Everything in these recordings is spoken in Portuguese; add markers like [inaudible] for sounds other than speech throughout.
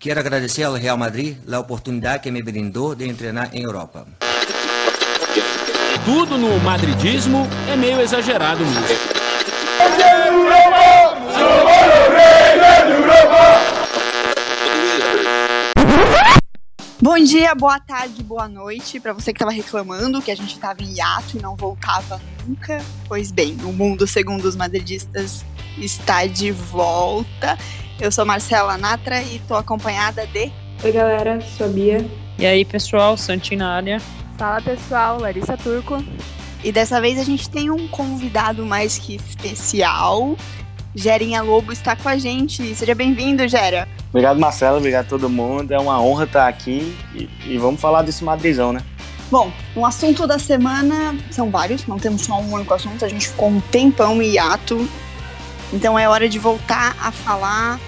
Quero agradecer ao Real Madrid a oportunidade que me brindou de treinar em Europa. Tudo no madridismo é meio exagerado mesmo. Bom dia, boa tarde, boa noite para você que estava reclamando que a gente estava em hiato e não voltava nunca. Pois bem, o mundo segundo os madridistas está de volta. Eu sou Marcela Natra e estou acompanhada de. Oi, galera, sou a Bia. E aí, pessoal, Santina área. Fala, pessoal, Larissa Turco. E dessa vez a gente tem um convidado mais que especial. Gerinha Lobo está com a gente. Seja bem-vindo, Gera. Obrigado, Marcelo. Obrigado a todo mundo. É uma honra estar aqui e, e vamos falar desse Madrizão, né? Bom, o assunto da semana são vários, não temos só um único assunto. A gente ficou um tempão em hiato. Então é hora de voltar a falar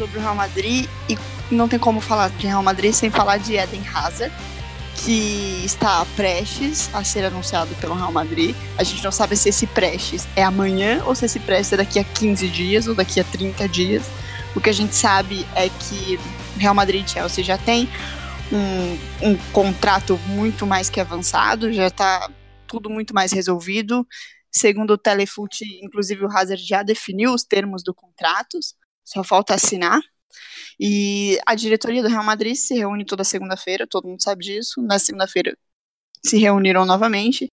sobre o Real Madrid e não tem como falar de Real Madrid sem falar de Eden Hazard que está prestes a ser anunciado pelo Real Madrid. A gente não sabe se esse prestes é amanhã ou se esse prestes é daqui a 15 dias ou daqui a 30 dias. O que a gente sabe é que Real Madrid e Chelsea já tem um, um contrato muito mais que avançado, já está tudo muito mais resolvido. Segundo o Telefoot, inclusive o Hazard já definiu os termos do contrato, só falta assinar. E a diretoria do Real Madrid se reúne toda segunda-feira, todo mundo sabe disso. Na segunda-feira se reuniram novamente.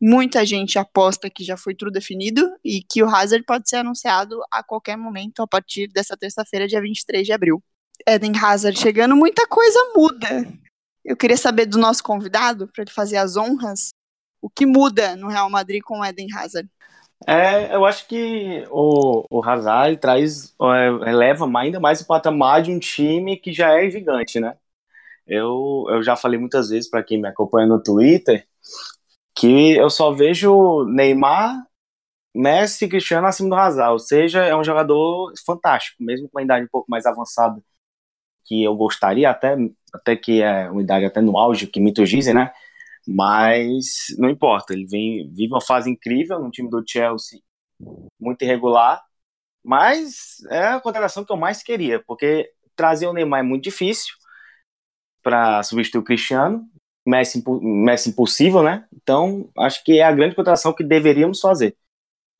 Muita gente aposta que já foi tudo definido e que o Hazard pode ser anunciado a qualquer momento a partir dessa terça-feira, dia 23 de abril. Eden Hazard chegando, muita coisa muda. Eu queria saber do nosso convidado, para ele fazer as honras, o que muda no Real Madrid com o Eden Hazard. É, eu acho que o, o Hazard traz, é, eleva ainda mais o patamar de um time que já é gigante, né? Eu, eu já falei muitas vezes para quem me acompanha no Twitter que eu só vejo Neymar, Messi e Cristiano acima do Hazard, ou seja, é um jogador fantástico, mesmo com uma idade um pouco mais avançada que eu gostaria, até, até que é uma idade até no auge, que muitos dizem, né? Mas não importa, ele vem, vive uma fase incrível no time do Chelsea, muito irregular, mas é a contratação que eu mais queria, porque trazer o Neymar é muito difícil para substituir o Cristiano, Messi, Messi impossível, né? Então, acho que é a grande contratação que deveríamos fazer.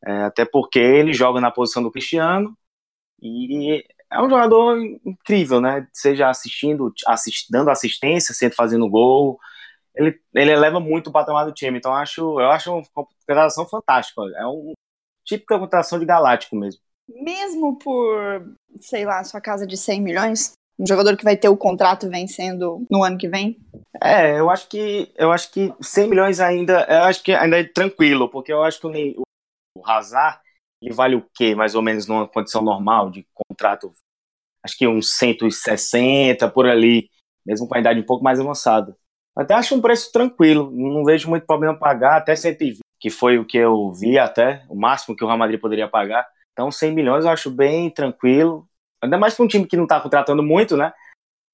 É, até porque ele joga na posição do Cristiano e é um jogador incrível, né? Seja assistindo, assist, dando assistência, sempre fazendo gol, ele, ele eleva muito o patamar do time. Então, acho, eu acho uma contratação fantástica. É um típica contratação de galáctico mesmo. Mesmo por, sei lá, sua casa de 100 milhões? Um jogador que vai ter o contrato vencendo no ano que vem? É, eu acho que eu acho que 100 milhões ainda, eu acho que ainda é tranquilo, porque eu acho que o, o Hazard ele vale o quê, mais ou menos numa condição normal de contrato? Acho que uns 160 por ali, mesmo com a idade um pouco mais avançada. Até acho um preço tranquilo, não vejo muito problema pagar, até 120, que foi o que eu vi até, o máximo que o Real Madrid poderia pagar. Então 100 milhões eu acho bem tranquilo, ainda mais para um time que não está contratando muito, né?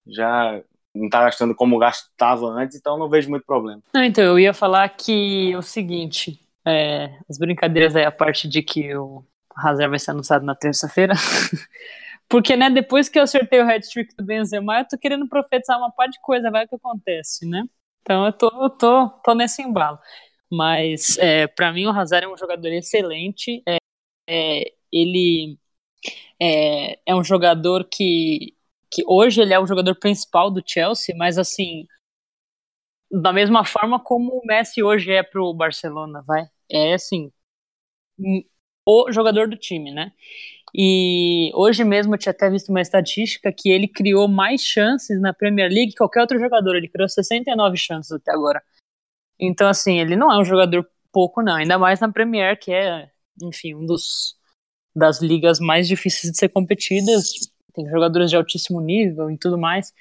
Já não está gastando como gastava antes, então não vejo muito problema. Não, então, eu ia falar que é o seguinte, é, as brincadeiras aí, a parte de que o Hazard vai ser anunciado na terça-feira, [laughs] Porque, né, depois que eu acertei o hat-trick do Benzema, eu tô querendo profetizar uma par de coisa, vai que acontece, né? Então eu tô, eu tô, tô nesse embalo. Mas, é, para mim, o Hazard é um jogador excelente. É, é, ele é, é, um jogador que, que hoje ele é o jogador principal do Chelsea, mas assim, da mesma forma como o Messi hoje é pro Barcelona, vai. É assim, o jogador do time, né? E hoje mesmo eu tinha até visto uma estatística que ele criou mais chances na Premier League que qualquer outro jogador. Ele criou 69 chances até agora. Então, assim, ele não é um jogador pouco, não. Ainda mais na Premier, que é, enfim, um dos das ligas mais difíceis de ser competidas. Tem jogadores de altíssimo nível e tudo mais.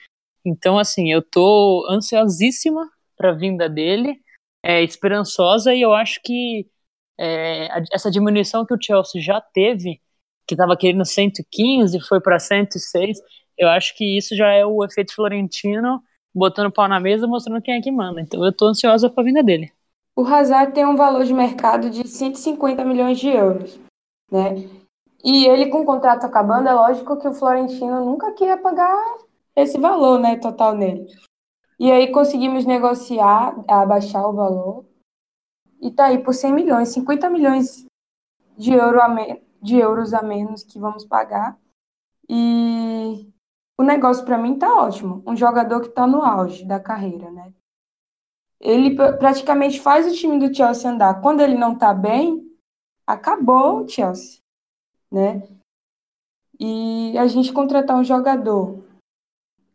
Então, assim, eu tô ansiosíssima para a vinda dele, é, esperançosa, e eu acho que é, essa diminuição que o Chelsea já teve que estava querendo 115, foi para 106. Eu acho que isso já é o efeito Florentino botando pau na mesa, mostrando quem é que manda. Então eu estou ansiosa para a vinda dele. O Hazard tem um valor de mercado de 150 milhões de euros, né? E ele com o contrato acabando, é lógico que o Florentino nunca queria pagar esse valor, né, total nele. E aí conseguimos negociar, abaixar o valor. E tá aí por 100 milhões, 50 milhões de, euro a de euros a menos que vamos pagar. E o negócio para mim tá ótimo. Um jogador que tá no auge da carreira, né? Ele praticamente faz o time do Chelsea andar. Quando ele não tá bem, acabou o Chelsea, né? E a gente contratar um jogador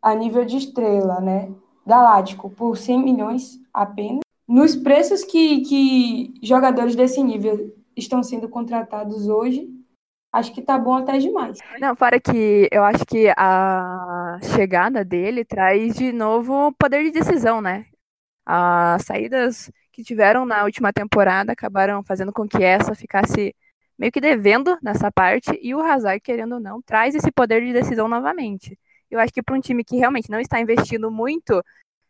a nível de estrela, né? Galáctico, por 100 milhões apenas. Nos preços que, que jogadores desse nível estão sendo contratados hoje, acho que tá bom até demais. Não, fora que eu acho que a chegada dele traz de novo poder de decisão, né? As saídas que tiveram na última temporada acabaram fazendo com que essa ficasse meio que devendo nessa parte e o Hazard, querendo ou não, traz esse poder de decisão novamente. Eu acho que para um time que realmente não está investindo muito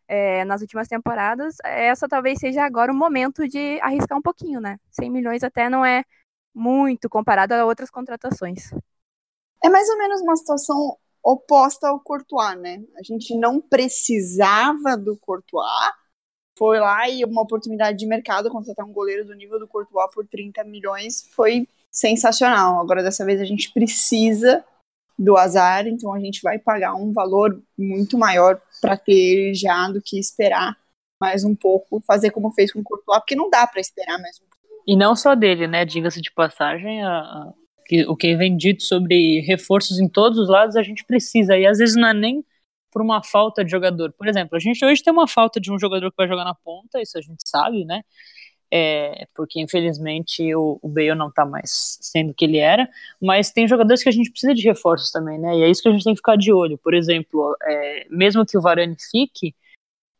é, nas últimas temporadas, essa talvez seja agora o momento de arriscar um pouquinho, né? 100 milhões até não é muito comparado a outras contratações. É mais ou menos uma situação oposta ao Courtois, né? A gente não precisava do Courtois, foi lá e uma oportunidade de mercado contratar um goleiro do nível do Courtois por 30 milhões foi sensacional. Agora dessa vez a gente precisa do azar, então a gente vai pagar um valor muito maior para ter já do que esperar mais um pouco, fazer como fez com o Courtois, porque não dá para esperar mais um. E não só dele, né? Diga-se de passagem, a, a, que, o que vem dito sobre reforços em todos os lados a gente precisa, e às vezes não é nem por uma falta de jogador. Por exemplo, a gente hoje tem uma falta de um jogador que vai jogar na ponta, isso a gente sabe, né? é, porque infelizmente o, o Bale não está mais sendo o que ele era, mas tem jogadores que a gente precisa de reforços também, né? E é isso que a gente tem que ficar de olho. Por exemplo, é, mesmo que o Varane fique,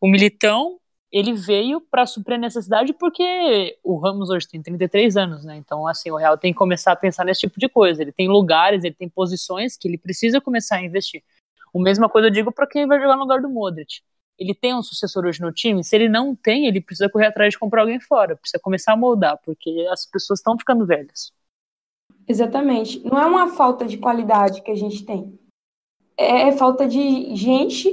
o Militão ele veio para suprir a necessidade porque o Ramos hoje tem 33 anos, né? Então, assim, o Real tem que começar a pensar nesse tipo de coisa. Ele tem lugares, ele tem posições que ele precisa começar a investir. A mesma coisa eu digo para quem vai jogar no lugar do Modric ele tem um sucessor hoje no time, se ele não tem, ele precisa correr atrás de comprar alguém fora, precisa começar a moldar, porque as pessoas estão ficando velhas. Exatamente. Não é uma falta de qualidade que a gente tem. É falta de gente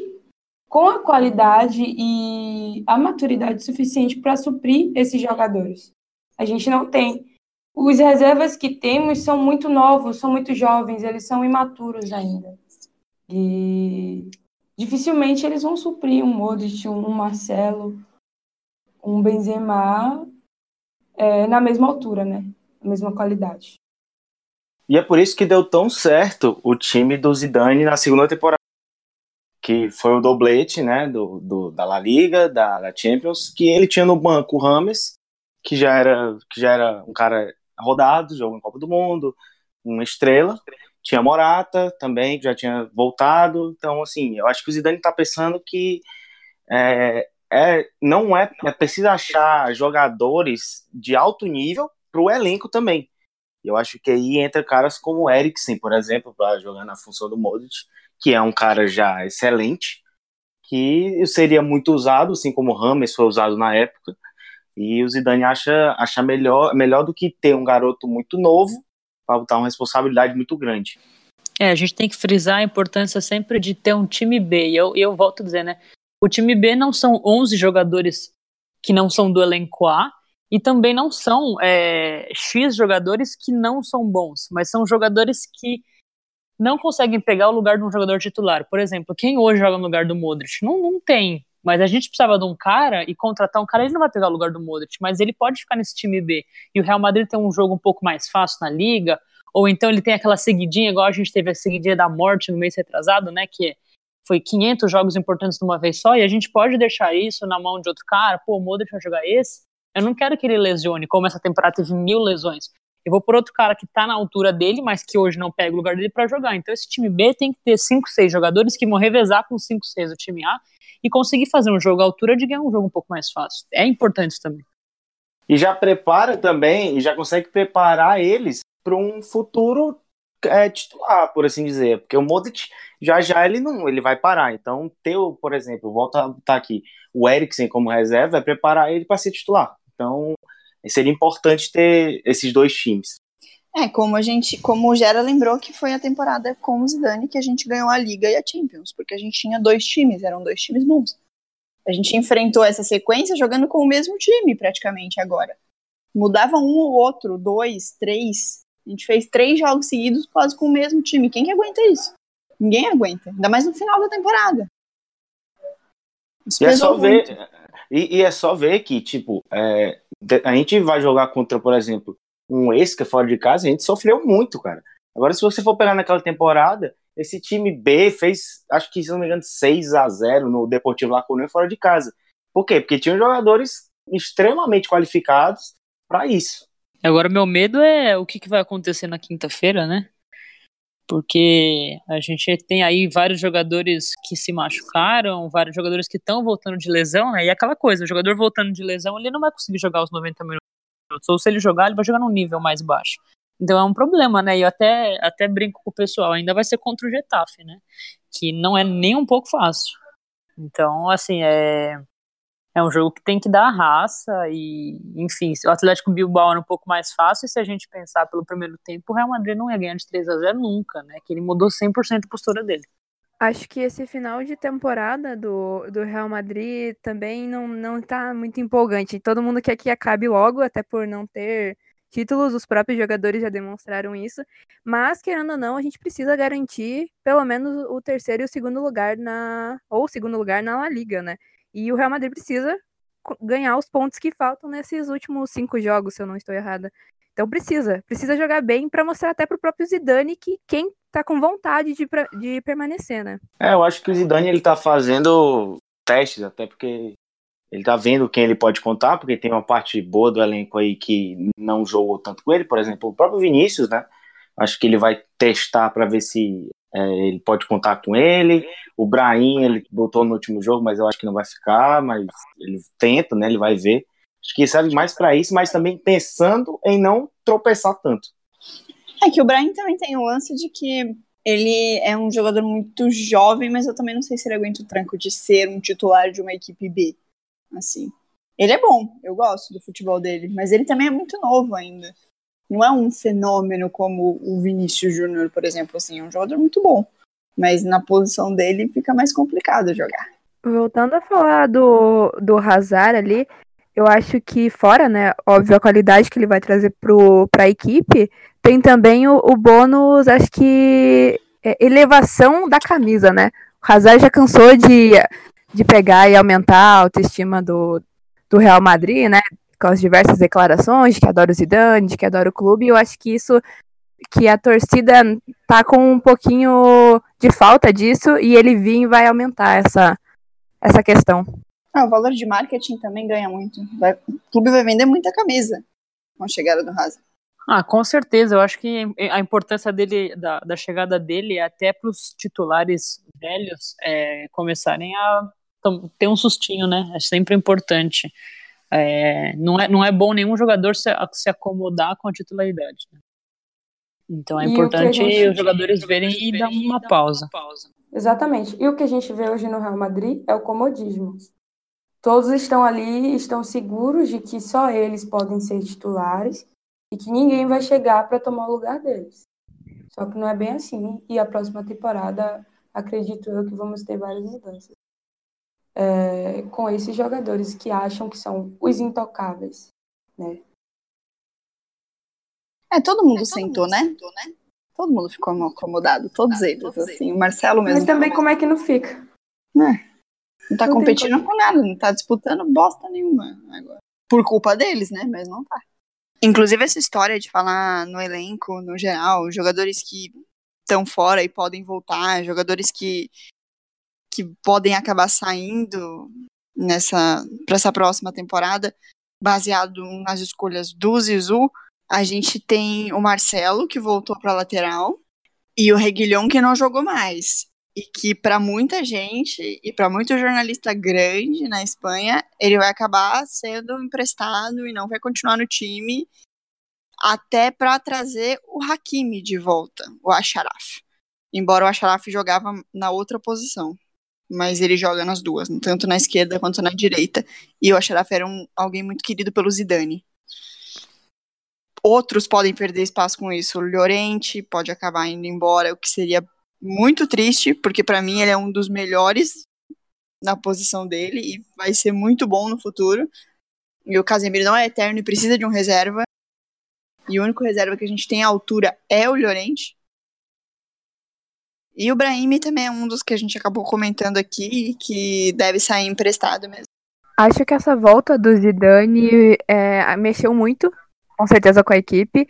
com a qualidade e a maturidade suficiente para suprir esses jogadores. A gente não tem. Os reservas que temos são muito novos, são muito jovens, eles são imaturos ainda. E dificilmente eles vão suprir um Modric, um Marcelo, um Benzema é, na mesma altura, né? Na mesma qualidade. E é por isso que deu tão certo o time do Zidane na segunda temporada, que foi o doblete, né, do, do da La Liga, da, da, Champions, que ele tinha no banco o Rames, que já era que já era um cara rodado, jogou em Copa do Mundo, uma estrela, tinha Morata também, que já tinha voltado. Então, assim, eu acho que o Zidane está pensando que é, é, não é, é preciso achar jogadores de alto nível para o elenco também. Eu acho que aí entra caras como o Eriksen, por exemplo, para jogar na função do Modric, que é um cara já excelente, que seria muito usado, assim como o Rames foi usado na época. E o Zidane acha, acha melhor, melhor do que ter um garoto muito novo para botar uma responsabilidade muito grande. É, a gente tem que frisar a importância sempre de ter um time B. E eu, eu volto a dizer, né? O time B não são 11 jogadores que não são do elenco A, e também não são é, X jogadores que não são bons, mas são jogadores que não conseguem pegar o lugar de um jogador titular. Por exemplo, quem hoje joga no lugar do Modric? Não, não tem. Mas a gente precisava de um cara e contratar um cara, ele não vai pegar o lugar do Modric, mas ele pode ficar nesse time B. E o Real Madrid tem um jogo um pouco mais fácil na liga, ou então ele tem aquela seguidinha, igual a gente teve a seguidinha da morte no mês retrasado, né, que foi 500 jogos importantes de uma vez só, e a gente pode deixar isso na mão de outro cara, pô, o Modric vai jogar esse, eu não quero que ele lesione, como essa temporada teve mil lesões. Eu vou por outro cara que tá na altura dele, mas que hoje não pega o lugar dele para jogar. Então esse time B tem que ter 5, 6 jogadores que vão revezar com 5, 6 do time A e conseguir fazer um jogo à altura de ganhar um jogo um pouco mais fácil. É importante também. E já prepara também, e já consegue preparar eles para um futuro é, titular, por assim dizer, porque o Modric já já ele não, ele vai parar. Então, ter, por exemplo, volta a botar aqui, o Eriksen como reserva, é preparar ele para ser titular. Então, seria importante ter esses dois times. É, como a gente, como o Gera lembrou que foi a temporada com o Zidane que a gente ganhou a Liga e a Champions, porque a gente tinha dois times, eram dois times bons. A gente enfrentou essa sequência jogando com o mesmo time, praticamente, agora. Mudava um ou outro, dois, três. A gente fez três jogos seguidos quase com o mesmo time. Quem que aguenta isso? Ninguém aguenta. Ainda mais no final da temporada. Isso E é só ver. E, e é só ver que, tipo, é, a gente vai jogar contra, por exemplo, um que é fora de casa, a gente sofreu muito, cara. Agora, se você for pegar naquela temporada, esse time B fez, acho que, se não me engano, 6 a 0 no Deportivo La Coruña fora de casa. Por quê? Porque tinham jogadores extremamente qualificados para isso. Agora, meu medo é o que, que vai acontecer na quinta-feira, né? Porque a gente tem aí vários jogadores que se machucaram, vários jogadores que estão voltando de lesão, né? E aquela coisa, o jogador voltando de lesão, ele não vai conseguir jogar os 90 minutos. Ou se ele jogar, ele vai jogar num nível mais baixo. Então é um problema, né? E eu até, até brinco com o pessoal, ainda vai ser contra o Getafe, né? Que não é nem um pouco fácil. Então, assim, é, é um jogo que tem que dar raça e, enfim, o Atlético Bilbao era um pouco mais fácil, e se a gente pensar pelo primeiro tempo, o Real Madrid não ia ganhar de 3 a 0 nunca, né? Que ele mudou 100% a postura dele. Acho que esse final de temporada do, do Real Madrid também não, não tá muito empolgante. Todo mundo quer que acabe logo, até por não ter títulos, os próprios jogadores já demonstraram isso. Mas, querendo ou não, a gente precisa garantir pelo menos o terceiro e o segundo lugar na. ou o segundo lugar na La Liga, né? E o Real Madrid precisa ganhar os pontos que faltam nesses últimos cinco jogos, se eu não estou errada. Então precisa, precisa jogar bem para mostrar até pro próprio Zidane que quem tá com vontade de, de permanecer, né? É, eu acho que o Zidane ele tá fazendo testes, até porque ele tá vendo quem ele pode contar, porque tem uma parte boa do elenco aí que não jogou tanto com ele, por exemplo, o próprio Vinícius, né? Acho que ele vai testar para ver se é, ele pode contar com ele. O Brahim, ele botou no último jogo, mas eu acho que não vai ficar, mas ele tenta, né? Ele vai ver. Acho que serve mais para isso, mas também pensando em não tropeçar tanto. É que o Brian também tem o lance de que ele é um jogador muito jovem, mas eu também não sei se ele aguenta o tranco de ser um titular de uma equipe B. Assim. Ele é bom, eu gosto do futebol dele, mas ele também é muito novo ainda. Não é um fenômeno como o Vinícius Júnior, por exemplo, assim, é um jogador muito bom. Mas na posição dele fica mais complicado jogar. Voltando a falar do, do Hazard ali, eu acho que fora, né, óbvio, a qualidade que ele vai trazer pro, pra equipe, tem também o, o bônus, acho que é, elevação da camisa, né? O Hazard já cansou de, de pegar e aumentar a autoestima do, do Real Madrid, né? Com as diversas declarações de que adora o Zidane, de que adora o clube, e eu acho que isso que a torcida tá com um pouquinho de falta disso e ele vir e vai aumentar essa, essa questão. Ah, o valor de marketing também ganha muito. Vai- o clube vai vender muita camisa com a chegada do Hazard. Ah, com certeza. Eu acho que a importância dele, da, da chegada dele, é até para os titulares velhos é, começarem a ter um sustinho, né? É sempre importante. É, não, é, não é bom nenhum jogador se, se acomodar com a titularidade. né? Então é E importante gente- os jogadores verem e dar uma pausa. Exatamente. E o que a gente vê hoje no Real Madrid é o comodismo. Todos estão ali, estão seguros de que só eles podem ser titulares e que ninguém vai chegar para tomar o lugar deles. Só que não é bem assim. E a próxima temporada, acredito eu que vamos ter várias mudanças. É, com esses jogadores que acham que são os intocáveis. Né? É, todo mundo sentou, né? Todo mundo ficou acomodado, todos eles, assim. O Marcelo mesmo. Mas também como é que não fica? Não tá Não competindo com nada, não tá disputando bosta nenhuma agora. Por culpa deles, né? Mas não tá. Inclusive, essa história de falar no elenco, no geral, jogadores que estão fora e podem voltar, jogadores que, que podem acabar saindo nessa para essa próxima temporada, baseado nas escolhas do Zizu. A gente tem o Marcelo, que voltou para lateral, e o Reguilhão, que não jogou mais e que para muita gente e para muito jornalista grande na Espanha, ele vai acabar sendo emprestado e não vai continuar no time até para trazer o Hakimi de volta, o Acharaf. Embora o Acharaf jogava na outra posição, mas ele joga nas duas, tanto na esquerda quanto na direita. E o Acharaf era um, alguém muito querido pelo Zidane. outros podem perder espaço com isso. O Llorente pode acabar indo embora, o que seria muito triste, porque para mim ele é um dos melhores na posição dele e vai ser muito bom no futuro. E o Casemiro não é eterno e precisa de um reserva. E o único reserva que a gente tem à altura é o Llorente. E o Brahim também é um dos que a gente acabou comentando aqui, que deve sair emprestado mesmo. Acho que essa volta do Zidane é, mexeu muito, com certeza, com a equipe.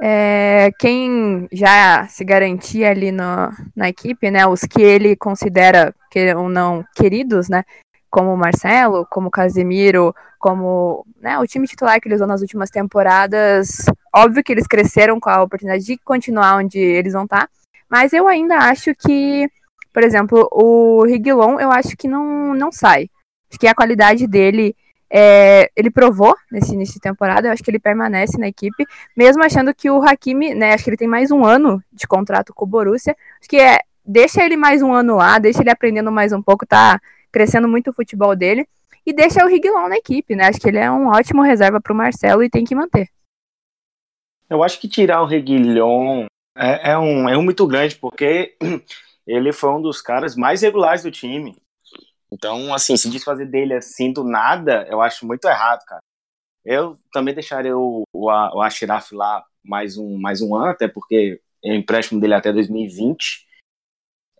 É, quem já se garantia ali no, na equipe, né, os que ele considera que ou não queridos, né, como o Marcelo, como o Casemiro, como né, o time titular que ele usou nas últimas temporadas, óbvio que eles cresceram com a oportunidade de continuar onde eles vão estar, mas eu ainda acho que, por exemplo, o Riguilon, eu acho que não, não sai. Acho que a qualidade dele é, ele provou nesse início de temporada, eu acho que ele permanece na equipe, mesmo achando que o Hakimi, né, acho que ele tem mais um ano de contrato com o Borussia, acho que é, deixa ele mais um ano lá, deixa ele aprendendo mais um pouco, tá crescendo muito o futebol dele, e deixa o Riguilon na equipe, né, acho que ele é um ótimo reserva para o Marcelo e tem que manter. Eu acho que tirar o Reguilhon é, é, um, é um muito grande, porque [clears throat] ele foi um dos caras mais regulares do time. Então, assim, se desfazer dele assim do nada, eu acho muito errado, cara. Eu também deixaria o, o, o Ashraf lá mais um, mais um ano, até porque é empréstimo dele até 2020.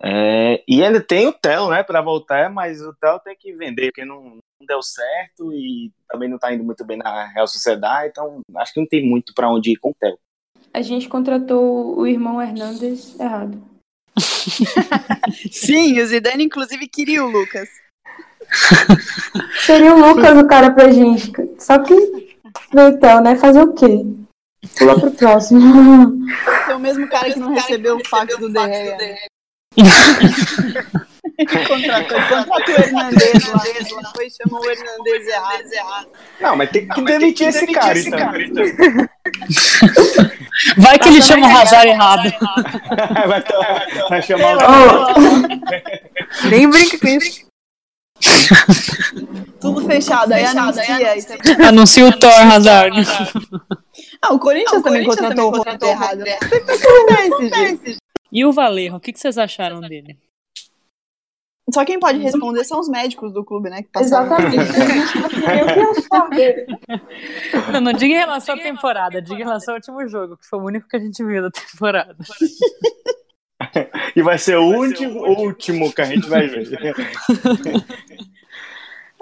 É, e ainda tem o Theo, né, para voltar, mas o Theo tem que vender, porque não, não, deu certo e também não tá indo muito bem na Real Sociedade, então acho que não tem muito para onde ir com o Theo. A gente contratou o irmão Hernandes errado. [laughs] Sim, o Zidane inclusive queria o Lucas. [laughs] Seria o Lucas o cara pra gente. Só que, então, né? Fazer o quê? Pula pro próximo. [laughs] É o mesmo cara que não recebeu o fax do Derreia. contratou, contratou o Hernandez lá, depois chamou o Hernandez errado. Não, mas tem que demitir esse cara, então. Vai que ele chama o Hazard errado. [laughs] vai, vai chamar o. Nem brinca com isso. Tudo fechado, aí anuncia. Aí [laughs] anuncia o Thor Hazard. Ah, o Corinthians também contratou o Ronaldo errado. [laughs] E o Valerro, o que vocês acharam dele? Só quem pode responder são os médicos do clube, né? Que passaram. Exatamente. [laughs] não, não diga em relação à temporada, diga em relação ao último jogo, que foi o único que a gente viu da temporada. e vai ser o último, último que a gente vai ver.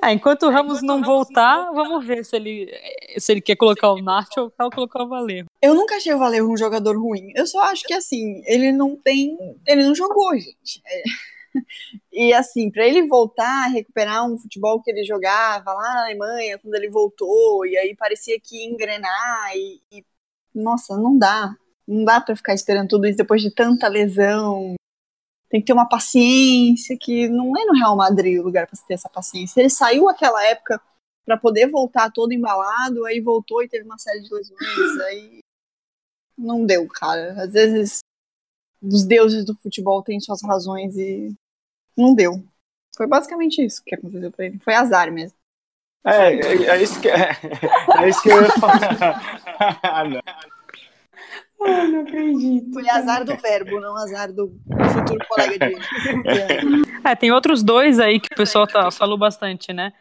É, [laughs] enquanto o Ramos não voltar, vamos ver se ele, se ele quer colocar o Nacho ou quer colocar o Valerro. Eu nunca achei o Valerro um jogador ruim. Eu só acho que, assim, ele não tem... Ele não jogou, gente. É. E, assim, para ele voltar a recuperar um futebol que ele jogava lá na Alemanha, quando ele voltou, e aí parecia que ia engrenar, e, e nossa, não dá. Não dá para ficar esperando tudo isso depois de tanta lesão. Tem que ter uma paciência que não é no Real Madrid o lugar para ter essa paciência. Ele saiu aquela época para poder voltar todo embalado, aí voltou e teve uma série de lesões, [laughs] aí não deu, cara. Às vezes os deuses do futebol têm suas razões e não deu. Foi basicamente isso que aconteceu pra ele. Foi azar mesmo. É, é, é isso que [laughs] é, é isso que eu ia falar. [laughs] ah, não. Ai, não acredito. Foi azar do verbo, não azar do futuro colega de. [laughs] é, tem outros dois aí que o pessoal tá, falou bastante, né?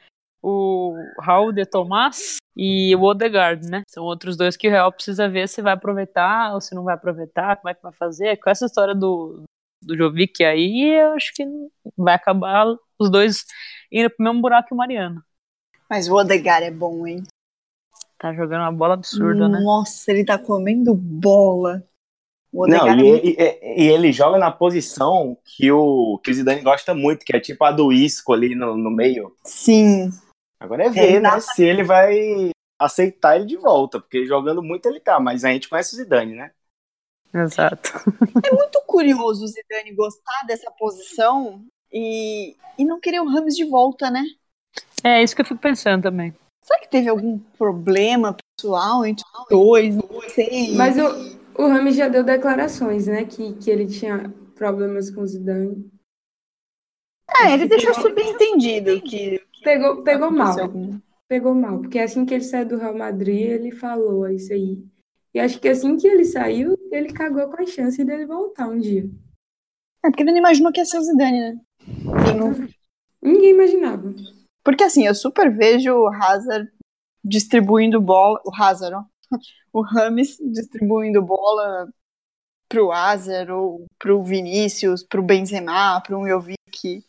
O Raul de Tomás e o Odegaard, né? São outros dois que o Real precisa ver se vai aproveitar ou se não vai aproveitar, como é que vai fazer. Com essa história do, do Jovic aí, eu acho que vai acabar os dois indo pro mesmo buraco que o Mariano. Mas o Odegaard é bom, hein? Tá jogando uma bola absurda, né? Nossa, ele tá comendo bola. Não, e, é e, e, ele joga na posição que o, que o Zidane gosta muito, que é tipo a do Isco ali no, no meio. Sim. Agora é ver, é, né, se ele vai aceitar ele de volta, porque jogando muito ele tá, mas a gente conhece o Zidane, né? Exato. É muito curioso o Zidane gostar dessa posição e, e não querer o Ramos de volta, né? É isso que eu fico pensando também. Será que teve algum problema pessoal entre os dois? Não sei. Mas o, o Ramos já deu declarações, né? Que, que ele tinha problemas com o Zidane. É, ele deixou subentendido que, que. Pegou, pegou mal. Pegou mal, porque assim que ele saiu do Real Madrid, ele falou isso aí E acho que assim que ele saiu, ele cagou com a chance dele voltar um dia. É porque ele não imaginou que ia ser o Zidane, né? Não- Ninguém imaginava. Porque assim, eu super vejo o Hazard distribuindo bola. O Hazard, ó. O Rames distribuindo bola pro Hazard, ou pro Vinícius, pro Benzema, pro Jovic.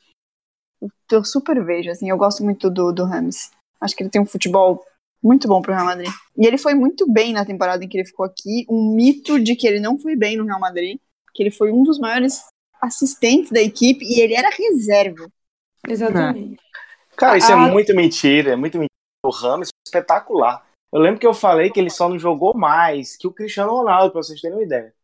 Eu super vejo, assim, eu gosto muito do, do Rames. Acho que ele tem um futebol muito bom pro Real Madrid. E ele foi muito bem na temporada em que ele ficou aqui. Um mito de que ele não foi bem no Real Madrid, que ele foi um dos maiores assistentes da equipe e ele era reserva. Exatamente. Cara, isso Ah. é muito mentira, é muito mentira. O Rames foi espetacular. Eu lembro que eu falei que ele só não jogou mais que o Cristiano Ronaldo, pra vocês terem uma ideia.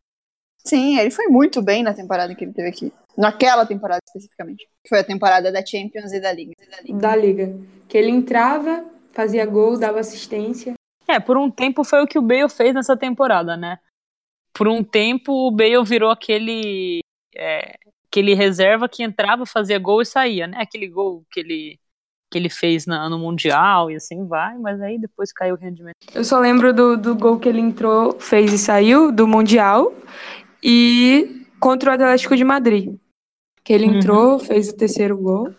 Sim, ele foi muito bem na temporada que ele teve aqui. Naquela temporada especificamente. Que foi a temporada da Champions e da Liga. Da liga. Que ele entrava, fazia gol, dava assistência. É, por um tempo foi o que o Bale fez nessa temporada, né? Por um tempo o Bale virou aquele é, aquele reserva que entrava, fazia gol e saía, né? Aquele gol que ele que ele fez na- no mundial e assim vai, mas aí depois caiu o rendimento. Eu só lembro do, do gol que ele entrou, fez e saiu do Mundial e contra o Atlético de Madrid. Que ele Uhum. entrou, fez o terceiro gol.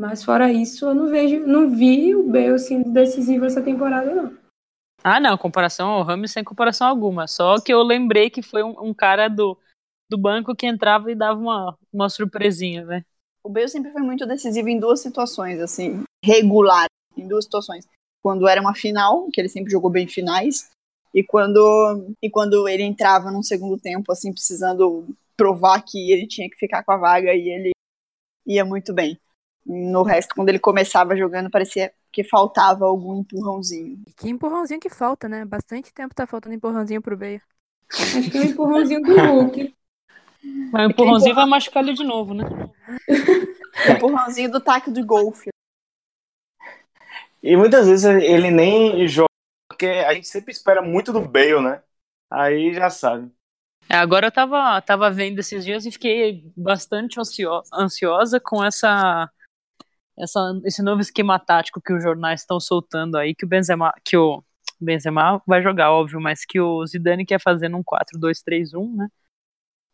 Mas fora isso, eu não vejo, não vi o Bale sendo decisivo essa temporada, não. Ah, não, comparação ao Ramos sem comparação alguma. Só que eu lembrei que foi um, um cara do, do banco que entrava e dava uma, uma surpresinha, né? O Bale sempre foi muito decisivo em duas situações, assim, regular, em duas situações. Quando era uma final, que ele sempre jogou bem finais, e quando, e quando ele entrava num segundo tempo, assim, precisando provar que ele tinha que ficar com a vaga e ele ia muito bem. No resto, quando ele começava jogando, parecia que faltava algum empurrãozinho. E que empurrãozinho que falta, né? Bastante tempo tá faltando empurrãozinho pro Bale. Acho que é um empurrãozinho do Hulk. [laughs] Mas o empurrãozinho vai machucar ele de novo, né? Empurrãozinho do taco do golfe. E muitas vezes ele nem joga, porque a gente sempre espera muito do Bale, né? Aí já sabe. É, agora eu tava, tava vendo esses dias e fiquei bastante ansio- ansiosa com essa, essa, esse novo esquema tático que os jornais estão soltando aí, que o Benzema, que o Benzema vai jogar, óbvio, mas que o Zidane quer fazer num 4-2-3-1, né?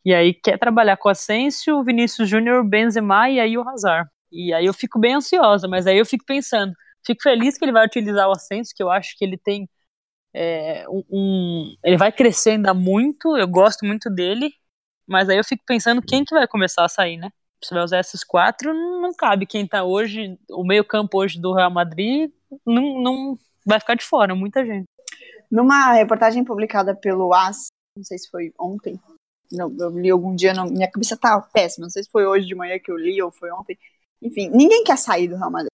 E aí quer trabalhar com o Asensio, o Vinícius Júnior, Benzema e aí o Hazard. E aí eu fico bem ansiosa, mas aí eu fico pensando, fico feliz que ele vai utilizar o Asensio, que eu acho que ele tem é, um- ele vai crescer ainda muito, eu gosto muito dele, mas aí eu fico pensando quem que vai começar a sair, né? Se vai usar esses quatro, não cabe quem tá hoje, o meio campo hoje do Real Madrid, não, não vai ficar de fora, muita gente. Numa reportagem publicada pelo AS, não sei se foi ontem, não, eu li algum dia, não- minha cabeça tá péssima, não sei se foi hoje de manhã que eu li ou foi ontem. Enfim, ninguém quer sair do Real Madrid.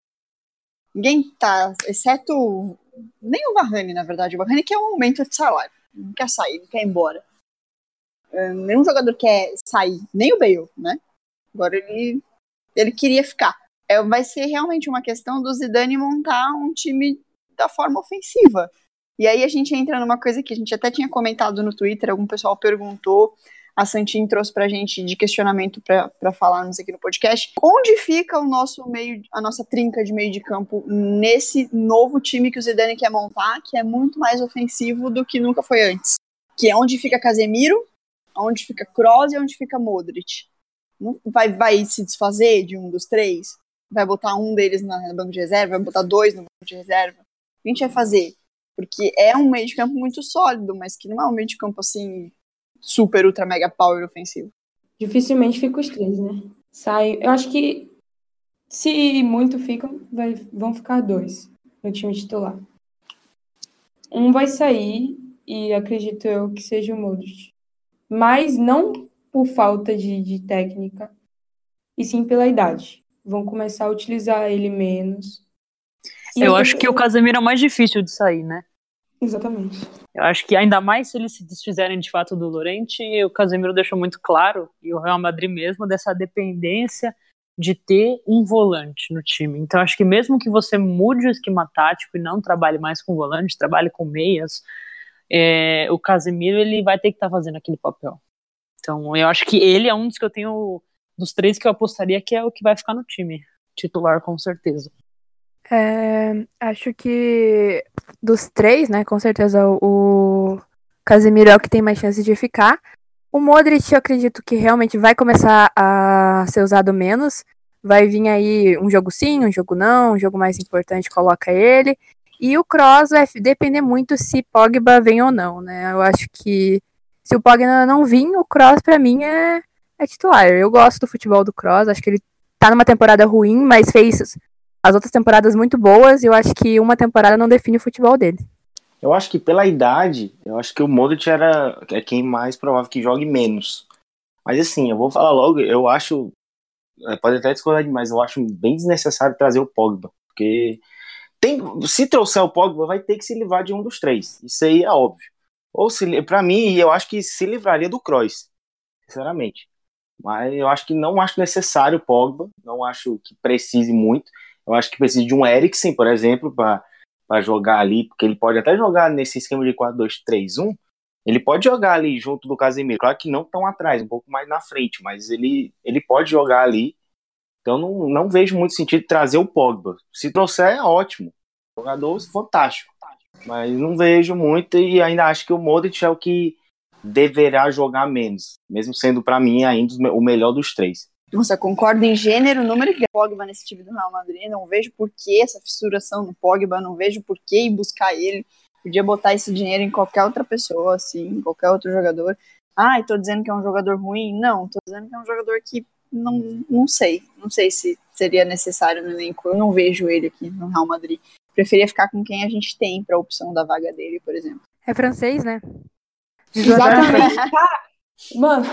Ninguém tá, exceto nem o Varane, na verdade. O Varane quer um aumento de salário, não quer sair, não quer ir embora. Eh, nenhum jogador quer sair, nem o Bale, né? Agora ele, ele queria ficar. É, vai ser realmente uma questão do Zidane montar um time da forma ofensiva. E aí a gente entra numa coisa que a gente até tinha comentado no Twitter, algum pessoal perguntou, a Santin trouxe pra gente de questionamento pra falarmos aqui no podcast. Onde fica o nosso meio, a nossa trinca de meio de campo nesse novo time que o Zidane quer montar, que é muito mais ofensivo do que nunca foi antes? Que é onde fica Casemiro, onde fica Kroos e onde fica Modric. Vai, vai se desfazer de um dos três? Vai botar um deles na no banco de reserva? Vai botar dois no banco de reserva? O que a gente vai fazer? Porque é um meio de campo muito sólido, mas que não é um meio de campo assim super, ultra, mega power ofensivo. Dificilmente fica os três, né? Sai. Eu acho que se muito ficam, vai, vão ficar dois no time titular. Um vai sair e acredito eu que seja o Modric. Mas não por falta de, de técnica, e sim pela idade. Vão começar a utilizar ele menos. E Eu acho que o Casemiro é mais difícil de sair, né? Exatamente. Eu acho que ainda mais se eles se desfizerem de fato do Lorente, o Casemiro deixou muito claro, e o Real Madrid mesmo, dessa dependência de ter um volante no time. Então acho que mesmo que você mude o esquema tático e não trabalhe mais com volante, trabalhe com meias, é, o Casemiro ele vai ter que estar fazendo aquele papel. Então eu acho que ele é um dos que eu tenho, dos três que eu apostaria que é o que vai ficar no time titular com certeza. É, acho que dos três, né, com certeza o Casemiro é o que tem mais chance de ficar. O Modric, eu acredito que realmente vai começar a ser usado menos. Vai vir aí um jogo sim, um jogo não, um jogo mais importante coloca ele. E o Kroos vai depender muito se Pogba vem ou não, né? Eu acho que se o Pogba não vir, o Kroos para mim é, é titular. Eu gosto do futebol do Kroos, acho que ele tá numa temporada ruim, mas fez as outras temporadas muito boas, e eu acho que uma temporada não define o futebol dele. Eu acho que pela idade, eu acho que o Modric era é quem mais provável que jogue menos. Mas assim, eu vou falar logo, eu acho, é, pode até discordar demais, eu acho bem desnecessário trazer o Pogba, porque tem, se trouxer o Pogba, vai ter que se livrar de um dos três. Isso aí é óbvio. Ou se, para mim, eu acho que se livraria do Kroos, sinceramente. Mas eu acho que não acho necessário o Pogba, não acho que precise muito. Eu acho que precisa de um Eriksen, por exemplo, para jogar ali, porque ele pode até jogar nesse esquema de 4-2-3-1. Ele pode jogar ali junto do Casemiro. Claro que não tão atrás, um pouco mais na frente, mas ele, ele pode jogar ali. Então não, não vejo muito sentido trazer o Pogba. Se trouxer, é ótimo. Jogador fantástico. Mas não vejo muito e ainda acho que o Modric é o que deverá jogar menos, mesmo sendo para mim ainda o melhor dos três. Você concorda em gênero, número e Pogba nesse time do Real Madrid? Não vejo por que essa fissuração no Pogba, não vejo por que ir buscar ele. Podia botar esse dinheiro em qualquer outra pessoa, assim, qualquer outro jogador. Ah, tô dizendo que é um jogador ruim? Não, tô dizendo que é um jogador que não, não sei. Não sei se seria necessário no elenco. Eu não vejo ele aqui no Real Madrid. Preferia ficar com quem a gente tem para a opção da vaga dele, por exemplo. É francês, né? Exatamente. [laughs] Mano,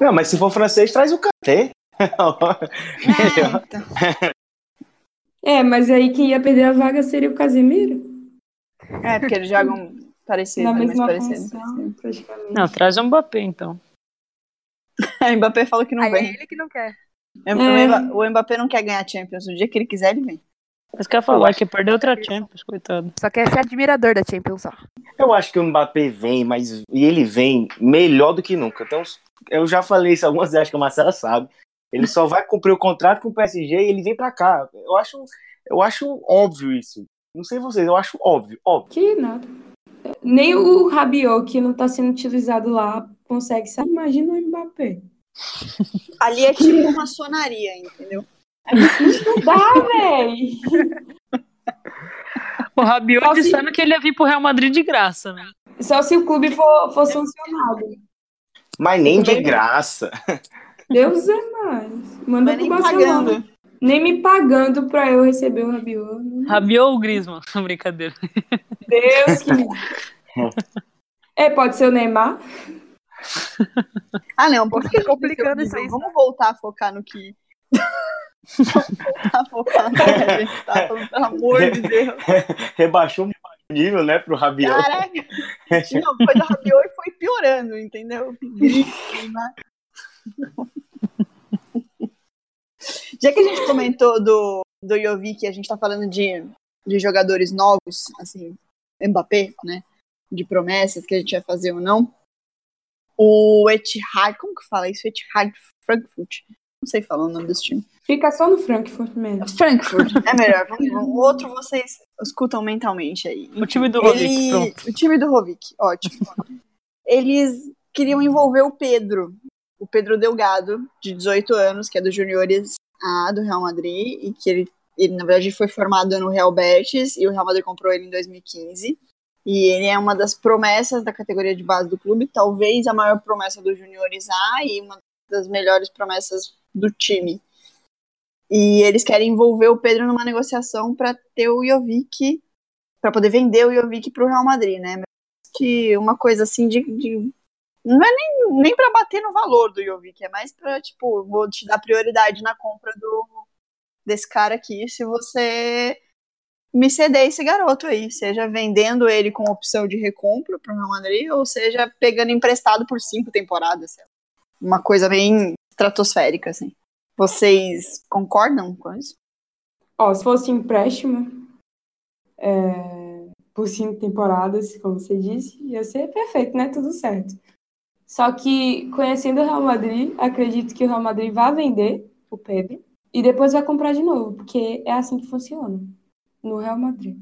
não, mas se for francês, traz o Kanté. [laughs] [laughs] é, mas aí quem ia perder a vaga seria o Casemiro. É, porque eles jogam parecido, Na né, mesma mais parecido. função, praticamente. Não, traz o Mbappé então. o Mbappé falou que não Aí é vem. ele que não quer. O Mba- O Mbappé não quer ganhar Champions. O dia que ele quiser, ele vem. Mas quer falar que perdeu outra Champions, coitado. Só quer ser admirador da Champions só. Eu acho que o Mbappé vem, mas e ele vem melhor do que nunca. Então, eu já falei isso algumas vezes, acho que a Marcela sabe. Ele só vai cumprir o contrato com o PSG e ele vem pra cá. Eu acho, eu acho óbvio isso. Não sei vocês, eu acho óbvio, óbvio. Que nada. Nem o Rabiot, que não tá sendo utilizado lá, consegue. Imagina o Mbappé. Ali é tipo maçonaria, entendeu? Não dá, véi. O Rabiot Só se- dizendo que ele ia vir pro Real Madrid de graça, né? Só se o clube for, for sancionado. Mas nem de graça. Deus é mais. Manda Mas pro nem Barcelona. pagando. Nem me pagando pra eu receber o Rabiot. Rabiot ou Griezmann? [laughs] Brincadeira. Deus que me... [laughs] É, pode ser o Neymar. Ah, não, por que Tá complicando isso aí, Vamos voltar a focar no que. Focar no que a gente tá falando, pelo amor de Deus. [laughs] Rebaixou o nível, né, pro Rabiot. Caraca! Não, foi do Rabiot e foi piorando, entendeu? Já que a gente comentou do, do Jovic, a gente tá falando de, de jogadores novos, assim, Mbappé, né? De promessas que a gente vai fazer ou não. O Etihad, como que fala isso? Etihad Frankfurt. Não sei falar o nome desse time. Fica só no Frankfurt mesmo. Frankfurt, é melhor. O outro vocês escutam mentalmente aí. O time do Rovic, Ele- pronto. O time do Rovic, ótimo. Eles queriam envolver o Pedro, o Pedro Delgado, de 18 anos, que é dos juniores A do Real Madrid, e que ele, ele, na verdade, foi formado no Real Betis, e o Real Madrid comprou ele em 2015. E ele é uma das promessas da categoria de base do clube, talvez a maior promessa dos juniores A e uma das melhores promessas do time. E eles querem envolver o Pedro numa negociação para ter o Jovic, para poder vender o Jovic para o Real Madrid, né? Que uma coisa assim de, de- não é nem, nem para bater no valor do Jovic, é mais para tipo, vou te dar prioridade na compra do desse cara aqui, se você me ceder esse garoto aí, seja vendendo ele com opção de recompra para o Real Madrid, ou seja pegando emprestado por cinco temporadas, sei lá. Uma coisa bem estratosférica assim. Vocês concordam com isso? Ó, se fosse empréstimo é, por cinco temporadas, como você disse, ia ser perfeito, né? Tudo certo. Só que, conhecendo o Real Madrid, acredito que o Real Madrid vai vender o Pedro e depois vai comprar de novo, porque é assim que funciona no Real Madrid.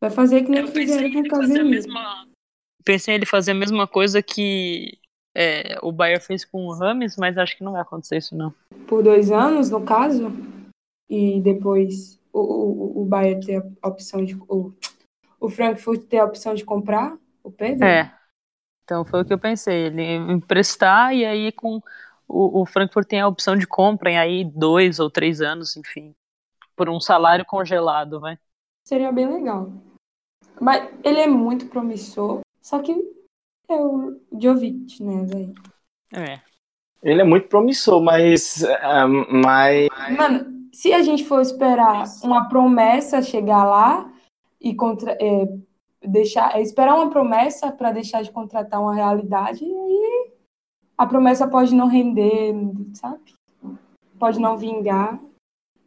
Vai fazer que nem fizeram com o Casemiro. pensei em ele fazer a mesma coisa que é, o Bayern fez com o Rames, mas acho que não vai acontecer isso, não. Por dois anos, no caso, e depois o, o, o Bayern ter a opção de. O, o Frankfurt ter a opção de comprar o Pedro? É. Então foi o que eu pensei, ele emprestar e aí com o, o Frankfurt tem a opção de compra em aí dois ou três anos, enfim, por um salário congelado, vai. Seria bem legal. Mas ele é muito promissor, só que é o Jovic, né, velho? É. Ele é muito promissor, mas. ah, mas... Mano, se a gente for esperar uma promessa chegar lá e contra, é, deixar, é, esperar uma promessa para deixar de contratar uma realidade, aí a promessa pode não render, sabe? Pode não vingar.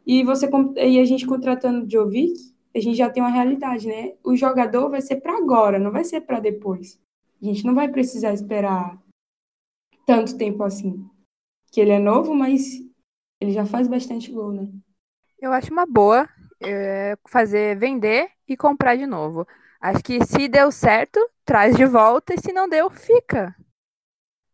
E você e a gente contratando o Jovic, a gente já tem uma realidade, né? O jogador vai ser para agora, não vai ser para depois. A gente não vai precisar esperar tanto tempo assim. Que ele é novo, mas ele já faz bastante gol, né? Eu acho uma boa é, fazer vender e comprar de novo. Acho que se deu certo, traz de volta e se não deu, fica.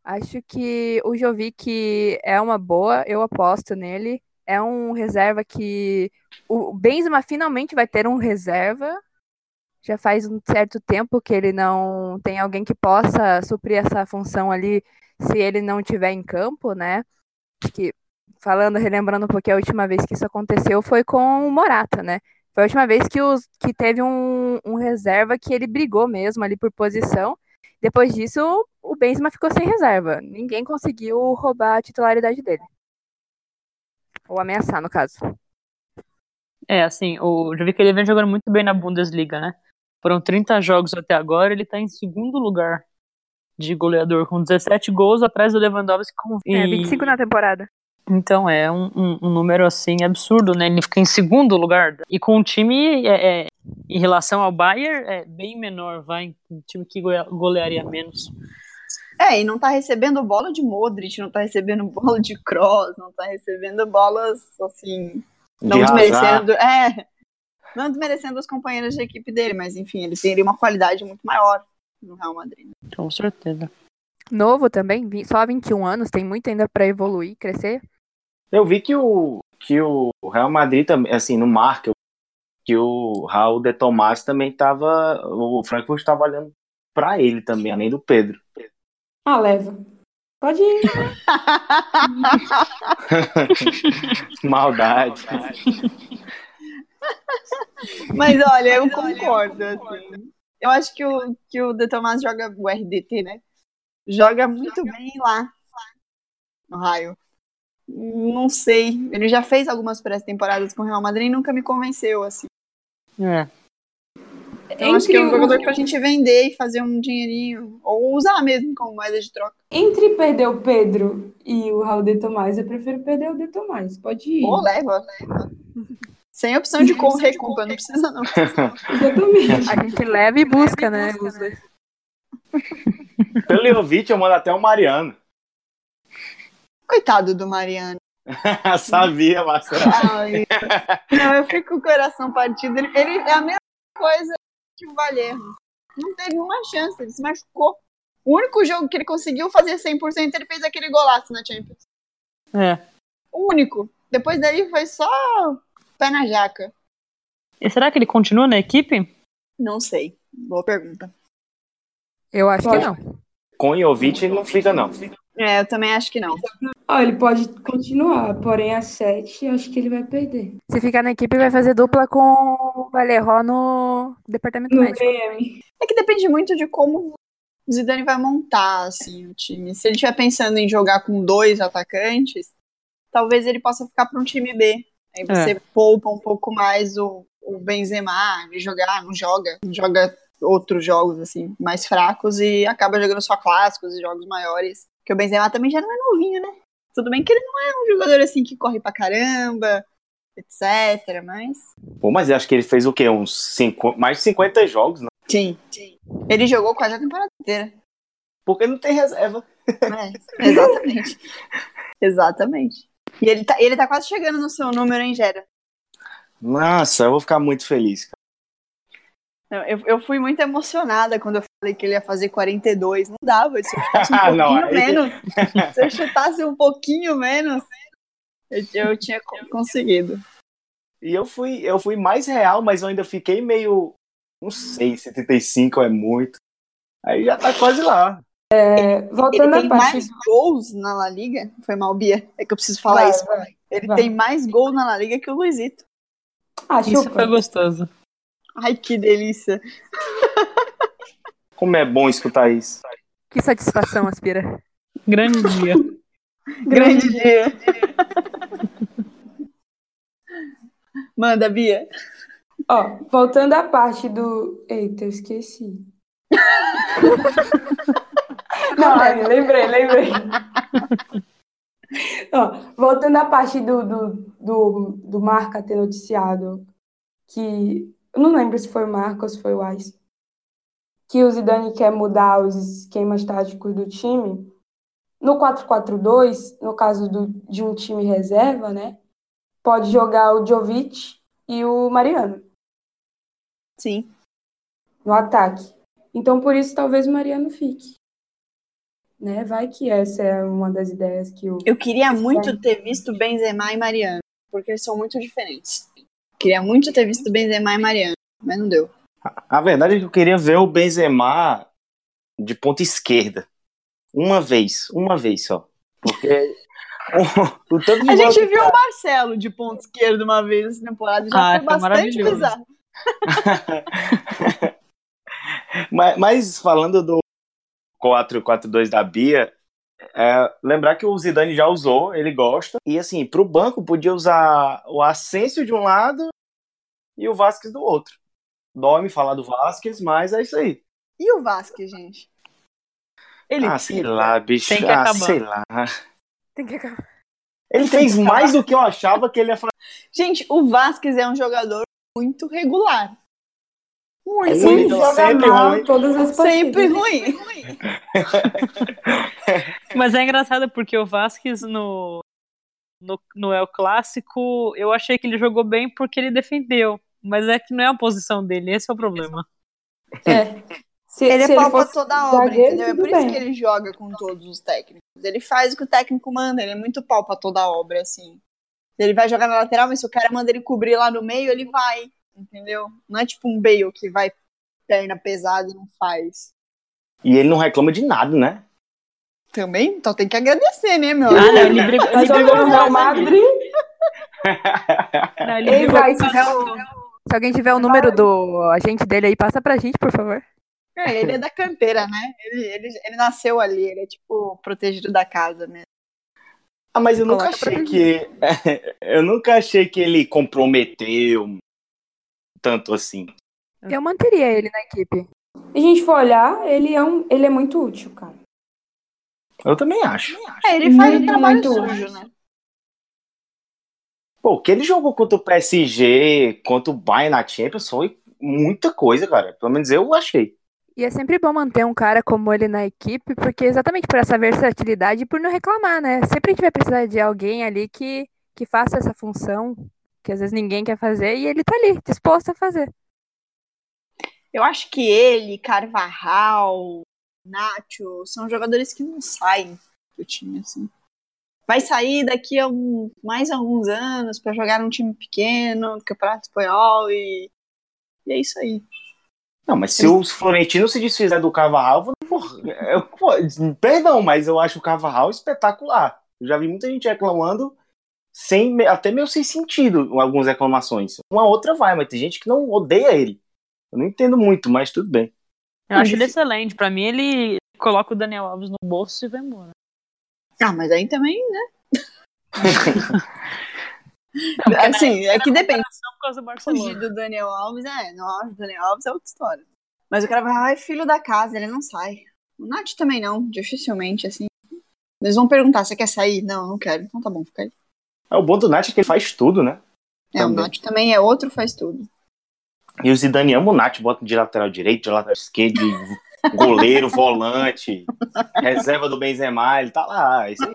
Acho que o Jovic é uma boa, eu aposto nele. É um reserva que o Benzema finalmente vai ter um reserva. Já faz um certo tempo que ele não tem alguém que possa suprir essa função ali se ele não estiver em campo, né? Que falando, relembrando um pouquinho a última vez que isso aconteceu foi com o Morata, né? Foi a última vez que, os, que teve um, um reserva que ele brigou mesmo ali por posição. Depois disso, o Benzema ficou sem reserva. Ninguém conseguiu roubar a titularidade dele. Ou ameaçar, no caso. É, assim, o Jovic ele vem jogando muito bem na Bundesliga, né? Foram 30 jogos até agora, ele tá em segundo lugar de goleador, com 17 gols atrás do Lewandowski com É, e- 25 na temporada. Então, é um, um- um número assim absurdo, né? Ele fica em segundo lugar. E com um time, é, é, em relação ao Bayern, é bem menor, vai. Um time que golearia menos. É, e não tá recebendo bola de Modric, não tá recebendo bola de Kroos, não tá recebendo bolas, assim, não De desmerecendo, é, não desmerecendo os companheiros de equipe dele, mas enfim, ele teria uma qualidade muito maior no Real Madrid. Com certeza. Novo também, só 21 anos, tem muito ainda pra evoluir, crescer. Eu vi que o, que o Real Madrid também, assim, no marca, que o Raul de Tomás também estava. O Frankfurt estava olhando para ele também, além do Pedro. Ah, leva. Pode ir. [laughs] Maldade. [laughs] [laughs] Mas olha, eu concordo, assim. Eu acho que o, que o De Tomás joga o RDT, né? Joga muito bem lá no raio. Não sei. Ele já fez algumas pré-temporadas com o Real Madrid e nunca me convenceu, assim. É. Então acho que é um Entre o- jogador pra gente vender e fazer um dinheirinho. Ou usar mesmo como moeda de troca. Entre perder o Pedro e o Raul de Tomás, eu prefiro perder o de Tomás. Pode ir. Ou leva, leva. Sem opção de com- recompra, não precisa não. Exatamente. A gente leva e busca, né? os dois. Pelo Jovic, eu mando até o Mariano. Coitado do Mariano. [laughs] Sabia, Marcelo. Ai, não, eu fico com o coração partido. Ele, ele é a mesma coisa que o Valerro. Não teve uma chance, ele se machucou. O único jogo que ele conseguiu fazer 100%, ele fez aquele golaço na Champions. É. O único. Depois daí foi só pé na jaca. E será que ele continua na equipe? Não sei. Boa pergunta. Eu acho que Pode. não. Com o Jovic ele não fica, não. É, eu também acho que não. Ó, ele pode continuar, porém a 7 acho que ele vai perder. Se ficar na equipe, vai fazer dupla com o Valerro no departamento No médico. VM. É que depende muito de como o Zidane vai montar assim, o time. Se ele estiver pensando em jogar com dois atacantes, talvez ele possa ficar para um time B. Aí você poupa um pouco mais o, o Benzema, ele jogar, não joga, joga outros jogos assim mais fracos e acaba jogando só clássicos e jogos maiores. Porque o Benzema também já não é novinho, né? Tudo bem que ele não é um jogador assim que corre pra caramba, etc. Mas Pô, mas eu acho que ele fez o quê? Uns cinco, mais de 50 jogos, não? sim, ele jogou quase a temporada inteira. Porque não tem reserva. É, exatamente. exatamente. E ele tá, ele tá quase chegando no seu número, hein, Gera? Nossa, eu vou ficar muito feliz, cara. Eu, eu fui muito emocionada quando eu falei que ele ia fazer 42. Não dava. Se eu chutasse um Ah, [laughs] não, pouquinho aí- menos. [laughs] Se eu chutasse um pouquinho menos, eu, eu tinha co- conseguido. E eu fui, eu fui mais real, mas eu ainda fiquei meio. Não sei, 75 é muito. Aí já tá quase lá. É, voltando Ele à tem parte. mais gols na La Liga? Foi mal, Bia? É que eu preciso falar Vai, isso. vai, Ele vai. tem mais gols na La Liga que o Luizito. Ah, Isso chupa. foi gostoso. Ai, que delícia. Como é bom escutar isso. Que satisfação, Aspira. Grande dia. [laughs] Grande dia. Manda, Bia. Ó, voltando à parte do. Eita, eu esqueci. [laughs] Não, ai, lembrei, lembrei. [laughs] Ó, voltando à parte do, do, do, do Marca ter noticiado que. Eu não lembro se foi o Marca ou se foi o Ice. Que o Zidane quer mudar os esquemas táticos do time. No 4-4-2, no caso do, de um time reserva, né? Pode jogar o Jovic e o Mariano Sim. no ataque. Então, por isso, talvez o Mariano fique. Né? Vai que essa é uma das ideias que o. Eu queria muito ter visto Benzema e Mariano, porque eles são muito diferentes. Queria muito ter visto Benzema e Mariano, mas não deu. A verdade é que eu queria ver o Benzema de ponta esquerda. Uma vez, uma vez só. Porque [laughs] o, o tanto de A gente viu o Marcelo de ponto esquerdo uma vez essa temporada, já Ah, foi foi bastante bizarro. [laughs] Mas, mas falando do 4-4-2 da Bia, é, lembrar que o Zidane já usou, ele gosta. E assim, pro banco podia usar o Asensio de um lado e o Vasquez do outro. Dói me falar do Vasquez, mas é isso aí. E o Vasque, gente? Ele ah, sei lá, bicho. Tem que ah, acabar. sei lá. Tem que acabar. Ele fez mais do que eu achava que ele ia fazer. Gente, o Vasquez é um jogador muito regular. Muito Sim, Sim, joga sempre mal ruim. todas as partidas. Sempre ruim. [laughs] Mas é engraçado porque o Vasquez no, no, no El Clássico, eu achei que ele jogou bem porque ele defendeu. Mas é que não é a posição dele, esse é o problema. É. Se, Ele se é pau pra fosse toda a obra, zagueiro, entendeu? É por isso bem. que ele joga com todos os técnicos. Ele faz o que o técnico manda, ele é muito pau pra toda a obra, assim. Ele vai jogar na lateral, mas se o cara manda ele cobrir lá no meio, ele vai, entendeu? Não é tipo um Bale que vai perna pesada e não faz. E ele não reclama de nada, né? Também? Então tem que agradecer, né, meu? Ah, não, ele brigou, ele brigou no o Real Madrid. [laughs] Não, ele vai, com o se. Se alguém tiver o número do agente dele aí, passa pra gente, por favor. É, ele é da canteira, né? Ele, ele, ele nasceu ali, ele é tipo protegido da casa mesmo. Ah, mas eu nunca achei que. [laughs] eu nunca achei que ele comprometeu tanto assim. Eu manteria ele na equipe. Se a gente for olhar, ele é, um, ele é muito útil, cara. Eu também acho. É, ele faz Muito, o trabalho sujo, útil. né? Pô, o que ele jogou contra o PSG, contra o Bayern na Champions, foi muita coisa, cara. Pelo menos eu achei. E é sempre bom manter um cara como ele na equipe, porque exatamente por essa versatilidade e por não reclamar, né? Sempre a gente vai precisar de alguém ali que, que faça essa função, que às vezes ninguém quer fazer, e ele tá ali, disposto a fazer. Eu acho que ele, Carvajal, Nacho, são jogadores que não saem do time, assim. Vai sair daqui a um, mais alguns anos pra jogar num time pequeno, no Campeonato Espanhol e, e é isso aí. Não, mas se os Florentinos se desfizer do Carvajal, eu perdão, mas eu acho o Carvajal espetacular. Eu já vi muita gente reclamando, sem, até meio sem sentido, algumas reclamações. Uma outra vai, mas tem gente que não odeia ele. Eu não entendo muito, mas tudo bem. Eu acho ele excelente. Pra mim, ele coloca o Daniel Alves no bolso e vai embora. Ah, mas aí também, né? na assim, é que depende. Fugir do Daniel Alves, é, no auge do Daniel Alves é outra história. Mas o Carvajal é filho da casa, ele não sai. O Nath também não, dificilmente, assim. Eles vão perguntar, você quer sair? Não, não quero. Então tá bom, fica aí. É, o bom do Nath é que ele faz tudo, né? É, o Também. Nath também é outro, faz tudo. E o Zidane ama o Nath, bota de lateral direito, de lateral esquerdo, de [laughs] goleiro, volante, reserva do Benzema, ele tá lá. Isso aí.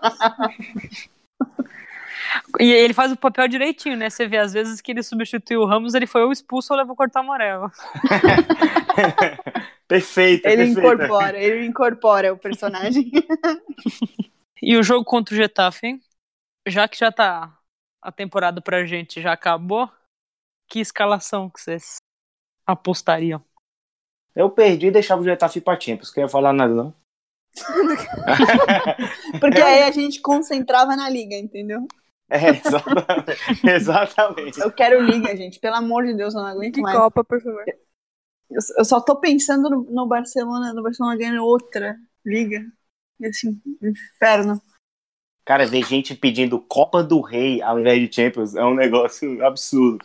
E ele faz o papel direitinho, né? Você vê, às vezes que ele substituiu o Ramos, ele foi ou expulso ou levou cortar amarelo. [laughs] Perfeita, Ele perfeita. incorpora, ele incorpora o personagem. E o jogo contra o Getafe, hein? Já que já tá a temporada pra gente já acabou, que escalação que vocês apostariam? Eu perdi e deixava o Getafe pra Champions. Quer falar nada, não? [laughs] Porque aí a gente concentrava na liga, entendeu? É, exatamente. exatamente. Eu quero liga, gente. Pelo amor de Deus, eu não aguento De mais. Copa, por favor. Eu, eu só tô pensando no, no Barcelona, no Barcelona ganhando outra liga. E assim, inferno. Cara, ver gente pedindo Copa do Rei ao invés de Champions é um negócio absurdo.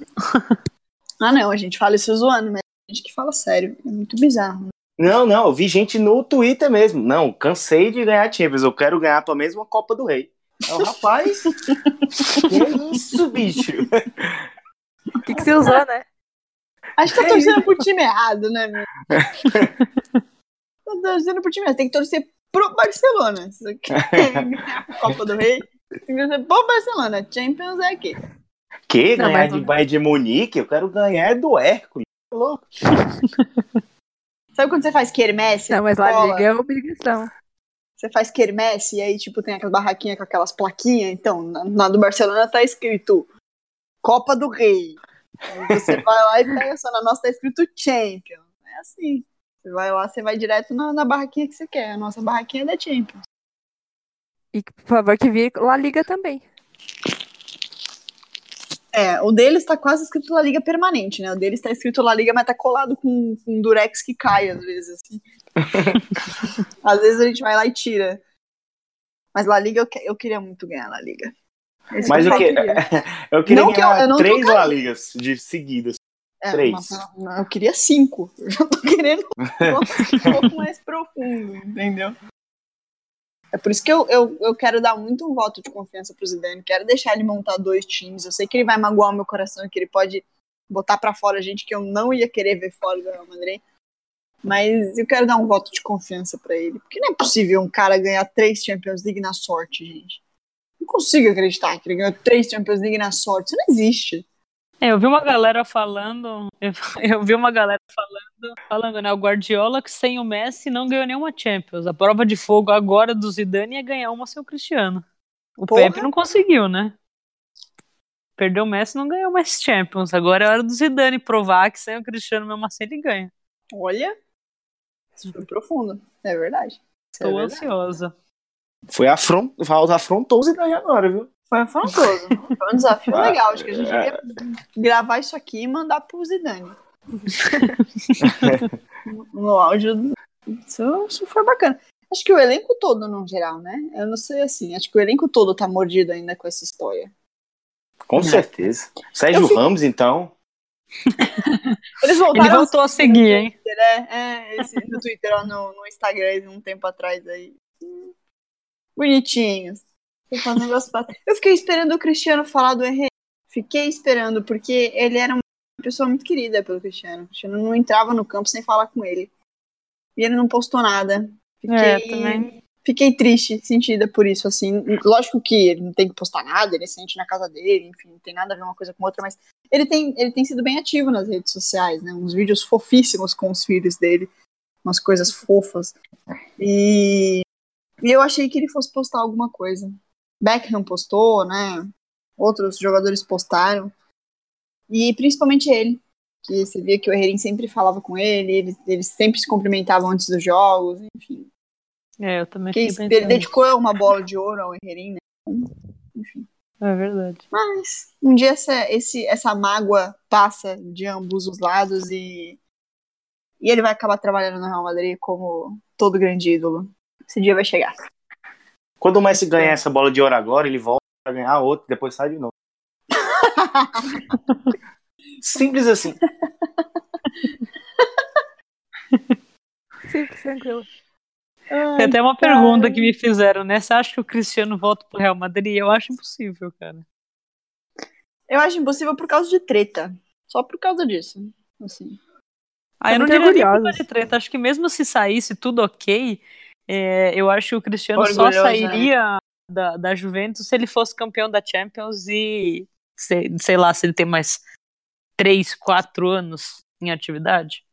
Ah, não, a gente fala isso zoando, mas a gente que fala sério. É muito bizarro. Não, não, eu vi gente no Twitter mesmo. Não, cansei de ganhar Champions, eu quero ganhar pelo menos uma Copa do Rei. É o rapaz. [laughs] que isso, bicho? O que, que você usou, né? Acho que tá torcendo pro time errado, né, meu? [laughs] tá torcendo pro time errado. Tem que torcer pro Barcelona. Se você quer ganhar a Copa do Rei, tem que pro Barcelona. Champions é aqui. Que Não, ganhar mas de Bayern de Munique? Eu quero ganhar é do Hércules. Louco? Sabe quando você faz quermesse? Não, mas lá liga é obrigação. Você faz quermesse e aí, tipo, tem aquelas barraquinhas com aquelas plaquinhas. Então, na, na do Barcelona tá escrito Copa do Rei. Aí você [laughs] vai lá e pega só na nossa tá escrito Champions. É assim. Você vai lá, você vai direto na, na barraquinha que você quer. A nossa barraquinha é da Champions. E, por favor, que vire lá liga também. É, o deles tá quase escrito La Liga permanente, né? O deles tá escrito La Liga, mas tá colado com, com durex que cai, às vezes, assim. [laughs] às vezes a gente vai lá e tira. Mas La Liga, eu, que- eu queria muito ganhar La Liga. Esse Mas o queria. [laughs] Eu queria Não que eu- ganhar eu três. La Ligas de seguidas. É, Três. não, eu queria cinco. [laughs] Eu já tô querendo um [laughs] pouco mais profundo, entendeu? É por isso que eu, eu, eu quero dar muito um voto de confiança pro Zidane. Quero deixar ele montar dois times. Eu sei que ele vai magoar o meu coração, que ele pode botar pra fora gente que eu não ia querer ver fora do Real Madrid. Mas eu quero dar um voto de confiança pra ele. Porque não é possível um cara ganhar três Champions League na sorte, gente. Não consigo acreditar que ele ganhou três Champions League na sorte. Isso não existe. É, eu vi uma galera falando, eu, [laughs] eu vi uma galera falando, falando, né, o Guardiola que sem o Messi não ganhou nenhuma Champions. A prova de fogo agora do Zidane é ganhar uma sem o Cristiano. O Porra. Pepe não conseguiu, né? Perdeu o Messi, não ganhou mais Champions. Agora é hora do Zidane provar que sem o Cristiano mesmo assim ele ganha. Olha, isso foi profundo. É verdade. Isso é ansiosa. Foi afron... afrontou o Zidane agora, viu? Foi afrontoso. Foi um desafio legal. Acho que a gente devia gravar isso aqui e mandar pro Zidane. [laughs] no áudio. Isso, isso foi bacana. Acho que o elenco todo, no geral, né? Eu não sei assim. Acho que o elenco todo tá mordido ainda com essa história. Com certeza. Sérgio fico- Ramos, então. [laughs] Eles voltaram Ele voltou a seguir, hein? Twitter, é, é, esse, no Twitter, ó, no, no Instagram, um tempo atrás aí. Bonitinhos. Um negócio. Eu fiquei esperando o Cristiano falar do Herrera. Fiquei esperando, porque ele era uma pessoa muito querida pelo Cristiano. O Cristiano não entrava no campo sem falar com ele. E ele não postou nada. Fiquei, É, também. fiquei triste, sentida por isso, assim. Lógico que ele não tem que postar nada, ele sente na casa dele, enfim, não tem nada a ver uma coisa com outra, mas ele tem, ele tem sido bem ativo nas redes sociais, né? Uns vídeos fofíssimos com os filhos dele, umas coisas fofas. E, e eu achei que ele fosse postar alguma coisa. Beckham postou, né? Outros jogadores postaram. E principalmente ele. Que você via que o Herrerin sempre falava com ele, eles, eles sempre se cumprimentavam antes dos jogos, enfim. É, eu também Que fiquei ele dedicou uma bola de ouro ao Herrerin, né? Enfim. É verdade. Mas um dia essa, esse, essa mágoa passa de ambos os lados e, e ele vai acabar trabalhando no Real Madrid como todo grande ídolo. Esse dia vai chegar. Quando o Messi ganhar essa bola de ouro agora, ele volta pra ganhar outra, depois sai de novo. [laughs] Simples assim. Simples, tranquilo. Tem até uma pergunta que me fizeram, né? Você acha que o Cristiano volta pro Real Madrid? Eu acho impossível, cara. Eu acho impossível por causa de treta. Só por causa disso. Assim. Ah, eu não diria nem por causa de treta. Acho que mesmo se saísse tudo ok, é, eu acho que o Cristiano só Orgulhoso, sairia da, da Juventus se ele fosse campeão da Champions e, sei, sei lá, se ele tem mais 3, 4 anos em atividade.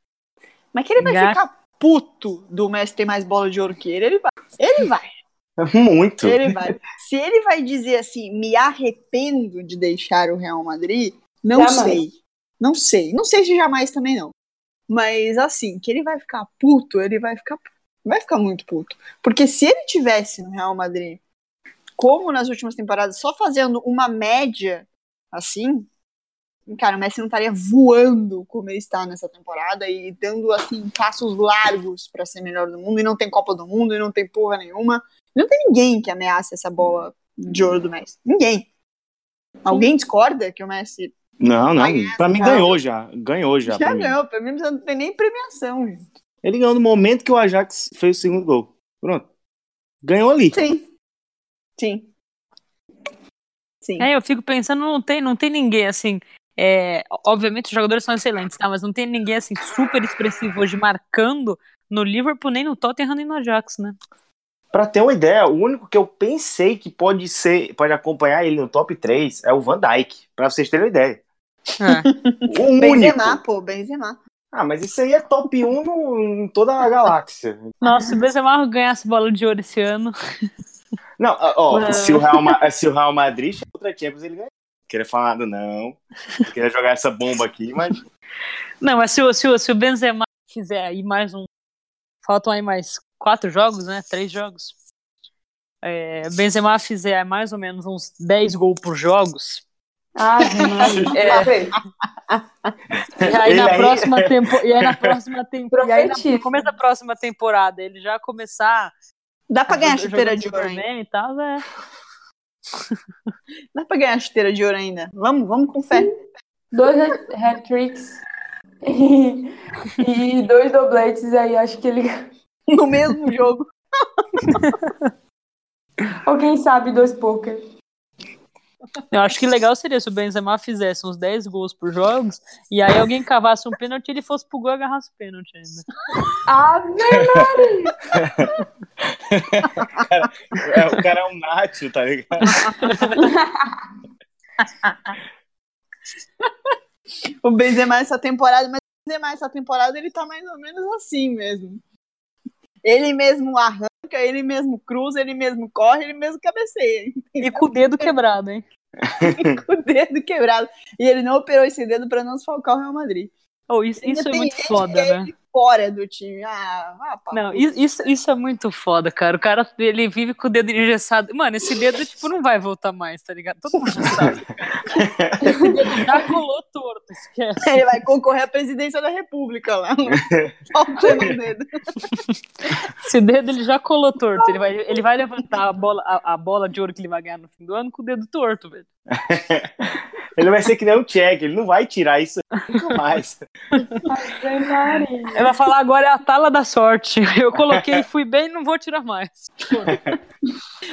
Mas que ele vai Ga- ficar puto do Messi ter mais bola de ouro que ele, ele vai. Ele vai. [laughs] Muito. Ele vai. Se ele vai dizer assim, me arrependo de deixar o Real Madrid, não Jamais. sei. Não sei. Não sei se jamais também não. Mas assim, que ele vai ficar puto, ele vai ficar vai ficar muito puto. Porque se ele tivesse no Real Madrid, como nas últimas temporadas, só fazendo uma média assim, cara, o Messi não estaria voando como ele está nessa temporada e dando assim passos largos para ser melhor do mundo e não tem Copa do Mundo e não tem porra nenhuma. Não tem ninguém que ameace essa bola de ouro do Messi. Ninguém. Alguém discorda que o Messi Não, não. Pra mim ganhou já. Ganhou já. já pra ganhou? Pra mim não tem nem premiação, gente. Ele ganhou no momento que o Ajax fez o segundo gol. Pronto. Ganhou ali. Sim. Sim. Sim. É, eu fico pensando, não tem, não tem ninguém assim. é, obviamente os jogadores são excelentes, tá? Mas não tem ninguém assim super expressivo hoje marcando no Liverpool, nem no Tottenham, nem no Ajax, né? Pra ter uma ideia, o único que eu pensei que pode ser, pode acompanhar ele no top 3 é o Van Dijk, pra vocês terem uma ideia. É. O único. Benzema, pô, Benzema. Ah, mas isso aí é top 1 no, em toda a galáxia. Nossa, se o Benzema ganhasse bola de ouro esse ano. Não, ó, Não. se o Real, se o Real Madrid chega outra Champions, ele ganha. Não Queria falar nada, não. Não Queria jogar essa bomba aqui, mas. Não, mas se o, se se o Benzema fizer aí mais um. Faltam aí mais quatro jogos, né? Três jogos. É, Benzema fizer mais ou menos uns 10 gols por jogos. Ah. [laughs] É. E aí na aí- próxima [laughs] tempo, e aí na próxima temporada, e aí na- Profetiza. no começo da próxima temporada, ele já começar Dá pra ganhar a chuteira de ouro e tal, é. [laughs] Dá pra ganhar a chuteira de ouro ainda. Vamos, vamos com fé. Dois hat- hat-tricks e, e dois dobletes aí, acho que ele. No mesmo jogo. Ou quem sabe dois poker. Eu acho que legal seria se o Benzema fizesse uns 10 gols por jogos e aí alguém cavasse um pênalti e ele fosse pro gol e agarrasse o pênalti ainda. Ah, [laughs] É, o cara é um Nacho, tá ligado? [laughs] O Benzema essa temporada, mas o Benzema essa temporada ele tá mais ou menos assim mesmo. Ele mesmo arranca, ele mesmo cruza, ele mesmo corre, ele mesmo cabeceia. E com o dedo quebrado, hein? [laughs] Com o dedo quebrado. E ele não operou esse dedo pra não desfalcar o Real Madrid. Oh, isso, isso é muito gente foda, é né? Fora do time. Ah, ah pá. Não, isso, isso, é muito foda, cara. O cara, ele vive com o dedo engessado. Mano, esse dedo, tipo, não vai voltar mais, tá ligado? Todo mundo já sabe. cara. Esse dedo já colou torto, esquece. Ele vai concorrer à presidência da República lá. Faltando um dedo. Esse dedo, ele já colou torto. Ele vai, ele vai levantar a bola, a, a bola de ouro que ele vai ganhar no fim do ano com o dedo torto, velho. [laughs] Ele vai ser que nem o Check, ele não vai tirar isso nunca mais. Ele vai falar agora é a tala da sorte. Eu coloquei, fui bem, não vou tirar mais.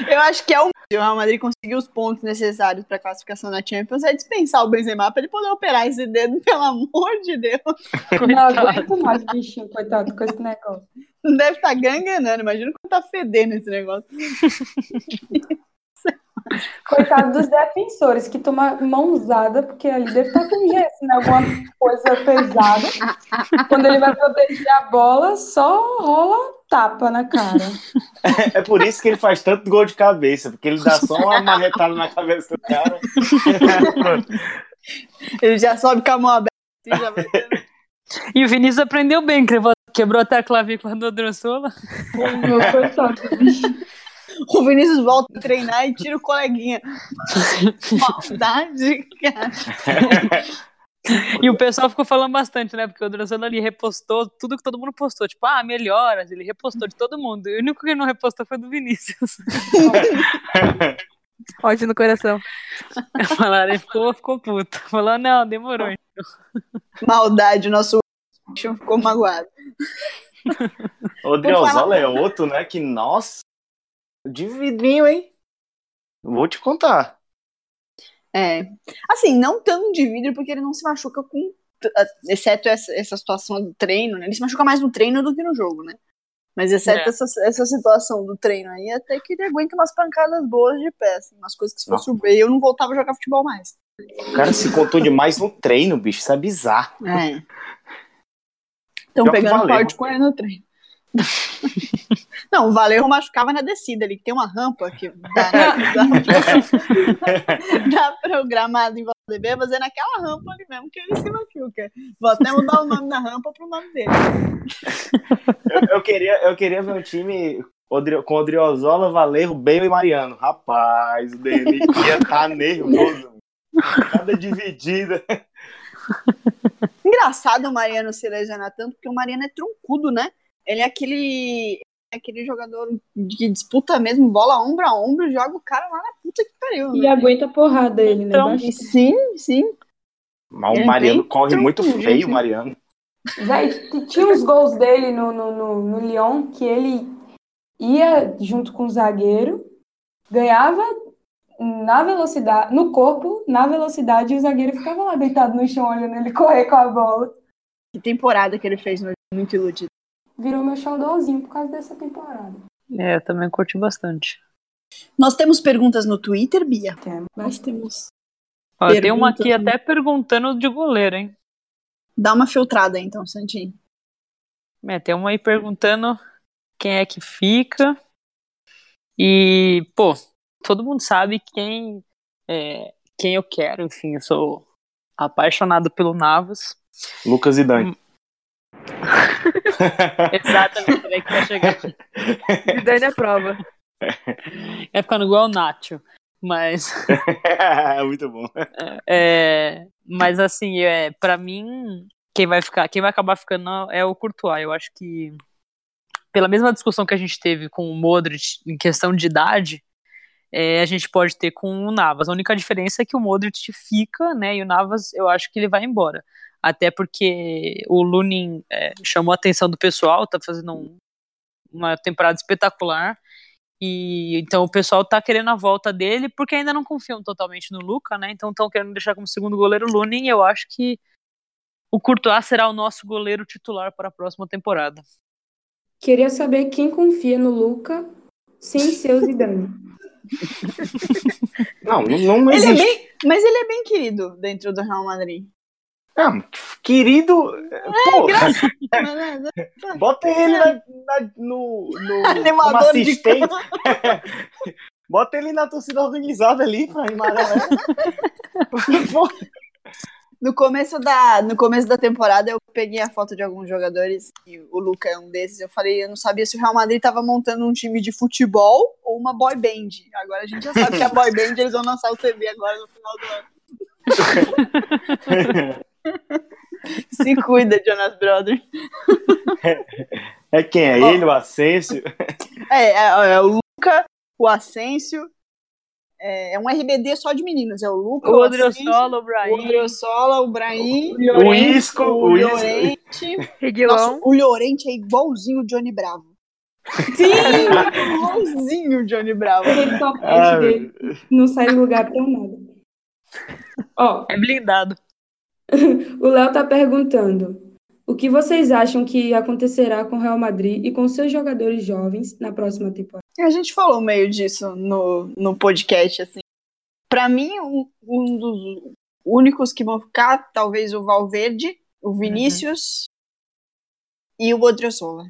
Eu acho que é o se o Real Madrid conseguir os pontos necessários para classificação na Champions é dispensar o Benzema para ele poder operar esse dedo, pelo amor de Deus. Não aguento mais, bichinho, coitado, com esse negócio. Não deve estar ganhando, imagina como tá fedendo esse negócio. Coitado dos defensores que tomam mãozada, porque ali deve estar com gesso, né? Alguma coisa pesada. Quando ele vai proteger a bola, só rola tapa na cara. É por isso que ele faz tanto gol de cabeça, porque ele dá só uma marretada na cabeça do cara. [laughs] Ele já sobe com a mão aberta assim, já vai tendo- E o Vinícius aprendeu bem, quebrou, quebrou até a clavícula do Odrossola. Meu coitado, bicho. [laughs] O Vinícius volta a treinar e tira o coleguinha. [laughs] Maldade, cara. [laughs] E o pessoal ficou falando bastante, né? Porque o Odrossola ali repostou tudo que todo mundo postou. Tipo, ah, melhoras. Ele repostou de todo mundo. E o único que ele não repostou foi do Vinícius. Ódio no coração. Falaram, ele ficou, ficou puto. Falou, não, demorou. Maldade, o nosso ficou magoado. O Driozola é outro, né? Que, nossa, de vidrinho, hein? Vou te contar. É. Assim, não tão de vidro, porque ele não se machuca com. Exceto essa, essa situação do treino, né? Ele se machuca mais no treino do que no jogo, né? Mas exceto É. essa, essa situação do treino aí, até que ele aguenta umas pancadas boas de pé, assim, umas coisas que se fosse o Bale, eu não voltava a jogar futebol mais. O cara se contou demais no treino, bicho. Isso é bizarro. É. Estão pegando forte com ele no treino. [laughs] Não, o Valerro machucava na descida ali, que tem uma rampa que dá, dá, [laughs] dá programado em Valdebebas, é naquela rampa ali mesmo que ele se machuca. Vou até mudar o nome da rampa pro nome dele. Eu, eu queria, eu queria ver um time com Odriozola, Valerro, Bale e Mariano. Rapaz, o dele ia estar nervoso. Cada dividida. Engraçado o Mariano se lesionar tanto, porque o Mariano é troncudo, né? Ele é aquele, é aquele jogador que disputa mesmo bola ombro a ombro, joga o cara lá na puta que pariu. E Né? aguenta a porrada ele, né? Então, sim, sim. Mas o é Mariano corre muito feio, gente. Mariano. Véi, tinha uns gols dele no, no, no, no Lyon que ele ia junto com o zagueiro, ganhava na velocidade, no corpo, na velocidade, e o zagueiro ficava lá deitado no chão olhando ele correr com a bola. Que temporada que ele fez no muito iludido. Virou meu xodózinho por causa dessa temporada. É, eu também curti bastante. Nós temos perguntas no Twitter, Bia? Tem Nós temos. Ó, tem uma aqui até perguntando de goleiro, hein? Dá uma filtrada então, Santinho. É, tem uma aí perguntando quem é que fica. E, pô, todo mundo sabe quem, é, quem eu quero. Enfim, eu sou apaixonado pelo Navas. Lucas e Dani. Exatamente, é que vai chegar. Zidane é prova. É ficando igual o Nacho. Mas, [laughs] muito bom. é, mas assim, é, para mim, quem vai ficar, quem vai acabar ficando é o Courtois. Eu acho que pela mesma discussão que a gente teve com o Modric em questão de idade, é, a gente pode ter com o Navas. A única diferença é que o Modric fica, né? E o Navas, eu acho que ele vai embora. Até porque o Lunin é, chamou a atenção do pessoal, tá fazendo um- uma temporada espetacular. E então o pessoal tá querendo a volta dele, porque ainda não confiam totalmente no Luca, né? Então estão querendo deixar como segundo goleiro o Lunin, e eu acho que o Courtois será o nosso goleiro titular para a próxima temporada. Queria saber quem confia no Luca sem ser o Zidane. [laughs] Não, não, não Ele é existe. bem, mas ele é bem querido dentro do Real Madrid. Ah, querido, pô, Mas, [laughs] né, bota ele na- na- no, no [laughs] como Animador de assistente. [laughs] bota ele na torcida organizada ali pra animar a galera. Pô, No começo, da, no começo da temporada, eu peguei a foto de alguns jogadores, e o Luca é um desses. Eu falei, eu não sabia se o Real Madrid tava montando um time de futebol ou uma boy band. Agora a gente já sabe que a boy band eles vão lançar o CD agora no final do ano. [laughs] Se cuida, Jonas Brothers. é quem? É ele, o Asensio? [laughs] É, é, é o Luca, o Asensio. É, é um RBD só de meninos. É o Luca, O o, Odriozola, o o Brahim, Odriozola, o Brahim, O Isco, o o Isco. Llorente. Nossa, Reguilão. o Llorente é igualzinho o Johnny Bravo. Sim! [laughs] igualzinho o Johnny Bravo. Aquele topete Ah, dele não sai do lugar pra nada. Ó, é blindado. [laughs] o Léo tá perguntando: o que vocês acham que acontecerá com o Real Madrid e com seus jogadores jovens na próxima temporada? A gente falou meio disso no, no podcast, assim. Pra mim, um, um dos únicos que vão ficar, talvez o Valverde, o Vinícius e o Odriozola.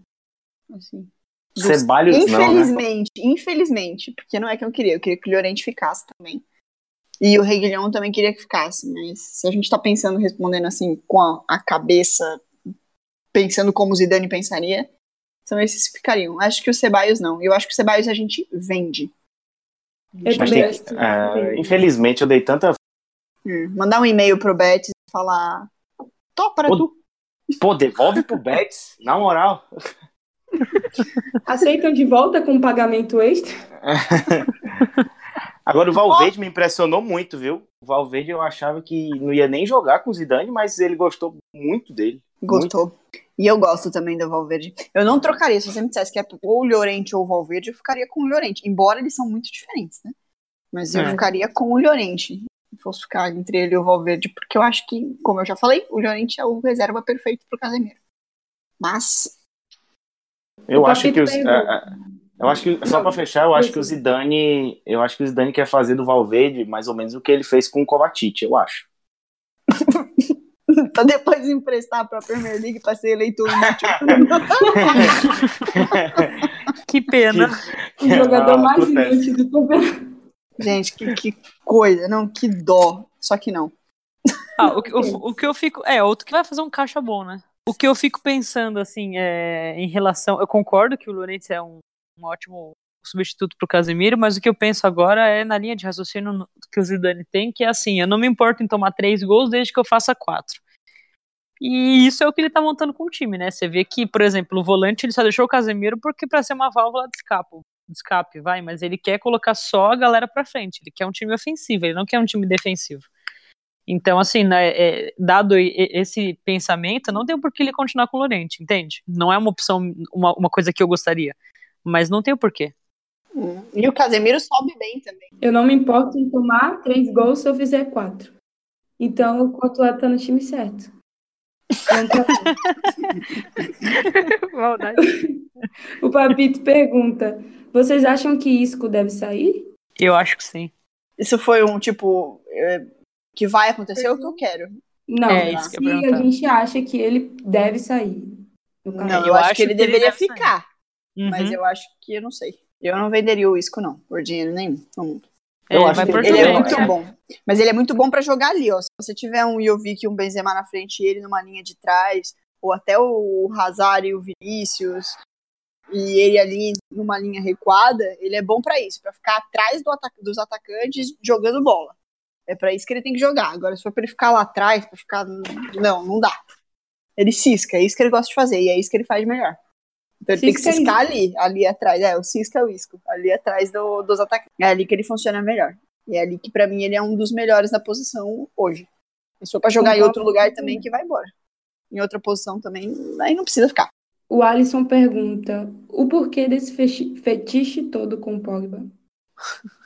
Assim. Dos- Ceballos não, né? Infelizmente, infelizmente, porque não é que eu queria, eu queria que o Llorente ficasse também. E o Reguilhão também queria que ficasse, mas se a gente tá pensando, respondendo assim, com a, a cabeça, pensando como o Zidane pensaria, são esses que ficariam. Acho que o Ceballos não. Eu acho que o Ceballos a gente vende. Tem, acho que- ah, infelizmente eu dei tanta. Hum, mandar um e-mail pro Betis e falar. Tô para Ô, tu. Pô, devolve pro Betis, [laughs] na moral. Aceitam de volta com pagamento extra? [laughs] Agora o Valverde me impressionou muito, viu? O Valverde eu achava que não ia nem jogar com o Zidane, mas ele gostou muito dele. Gostou. E eu gosto também do Valverde. Eu não trocaria, se você me dissesse que é ou o Llorente ou o Valverde, eu ficaria com o Llorente. Embora eles são muito diferentes, né? Mas eu É. ficaria com o Llorente. Se fosse ficar entre ele e o Valverde, porque eu acho que, como eu já falei, o Llorente é o reserva perfeito pro Casemiro. Mas, Eu acho que os, é, é, eu acho que só pra fechar, eu acho que o Zidane, eu acho que o Zidane quer fazer do Valverde mais ou menos o que ele fez com o Kovacic, eu acho. [laughs] pra depois emprestar pra Premier League pra ser eleitor inútil. [laughs] Que pena. O jogador Ah, mais acontece. inútil do campeonato. Gente, que, que coisa, não, que dó. Só que não. Ah, o, que- o- o que eu fico. É, outro que vai fazer um caixa bom, né? O que eu fico pensando, assim, é, em relação. Eu concordo que o Lourenço é um, um ótimo substituto pro Casemiro, mas o que eu penso agora é na linha de raciocínio que o Zidane tem, que é assim: eu não me importo em tomar três gols desde que eu faça quatro. E isso é o que ele tá montando com o time, né? Você vê que, por exemplo, o volante ele só deixou o Casemiro porque para ser uma válvula de escape, de escape, vai, mas ele quer colocar só a galera pra frente. Ele quer um time ofensivo, ele não quer um time defensivo. Então, assim, né, é, dado esse pensamento, não tem por que ele continuar com o Lorente, entende? Não é uma opção, uma, uma coisa que eu gostaria. Mas não tem o porquê. E o Casemiro sobe bem também. Eu não me importo em tomar três gols se eu fizer quatro. Então, o Courtois tá no time certo. [laughs] [laughs] O Papito pergunta: vocês acham que Isco deve sair? Eu acho que sim. Isso foi um tipo é, que vai acontecer o que eu quero. Não, É, isso que eu a gente acha que ele deve sair. Não, eu, eu acho, acho que ele que ele deveria deve sair. Uhum. Mas eu acho que eu não sei. Eu não venderia o Isco, não, por dinheiro nenhum. no mundo. É, eu ele acho que por Ele é muito cara. bom. Mas ele é muito bom pra jogar ali, ó. Se você tiver um Jovic e um Benzema na frente e ele numa linha de trás, ou até o Hazard e o Vinícius, e ele ali numa linha recuada, ele é bom pra isso, pra ficar atrás do ata- dos atacantes jogando bola. É pra isso que ele tem que jogar. Agora, se for pra ele ficar lá atrás, pra ficar. Não, não dá. Ele cisca, é isso que ele gosta de fazer, e é isso que ele faz melhor. Então ele tem que Cisca é ciscar ali, ali atrás. É, o cisca é o isco, ali atrás do- dos atacantes. É ali que ele funciona melhor. E é ali que, pra mim, ele é um dos melhores na posição hoje. Se for pra jogar em outro lugar também, que vai embora. Em outra posição também, aí não precisa ficar. O Alisson pergunta: o porquê desse fetiche todo com o Pogba? [laughs]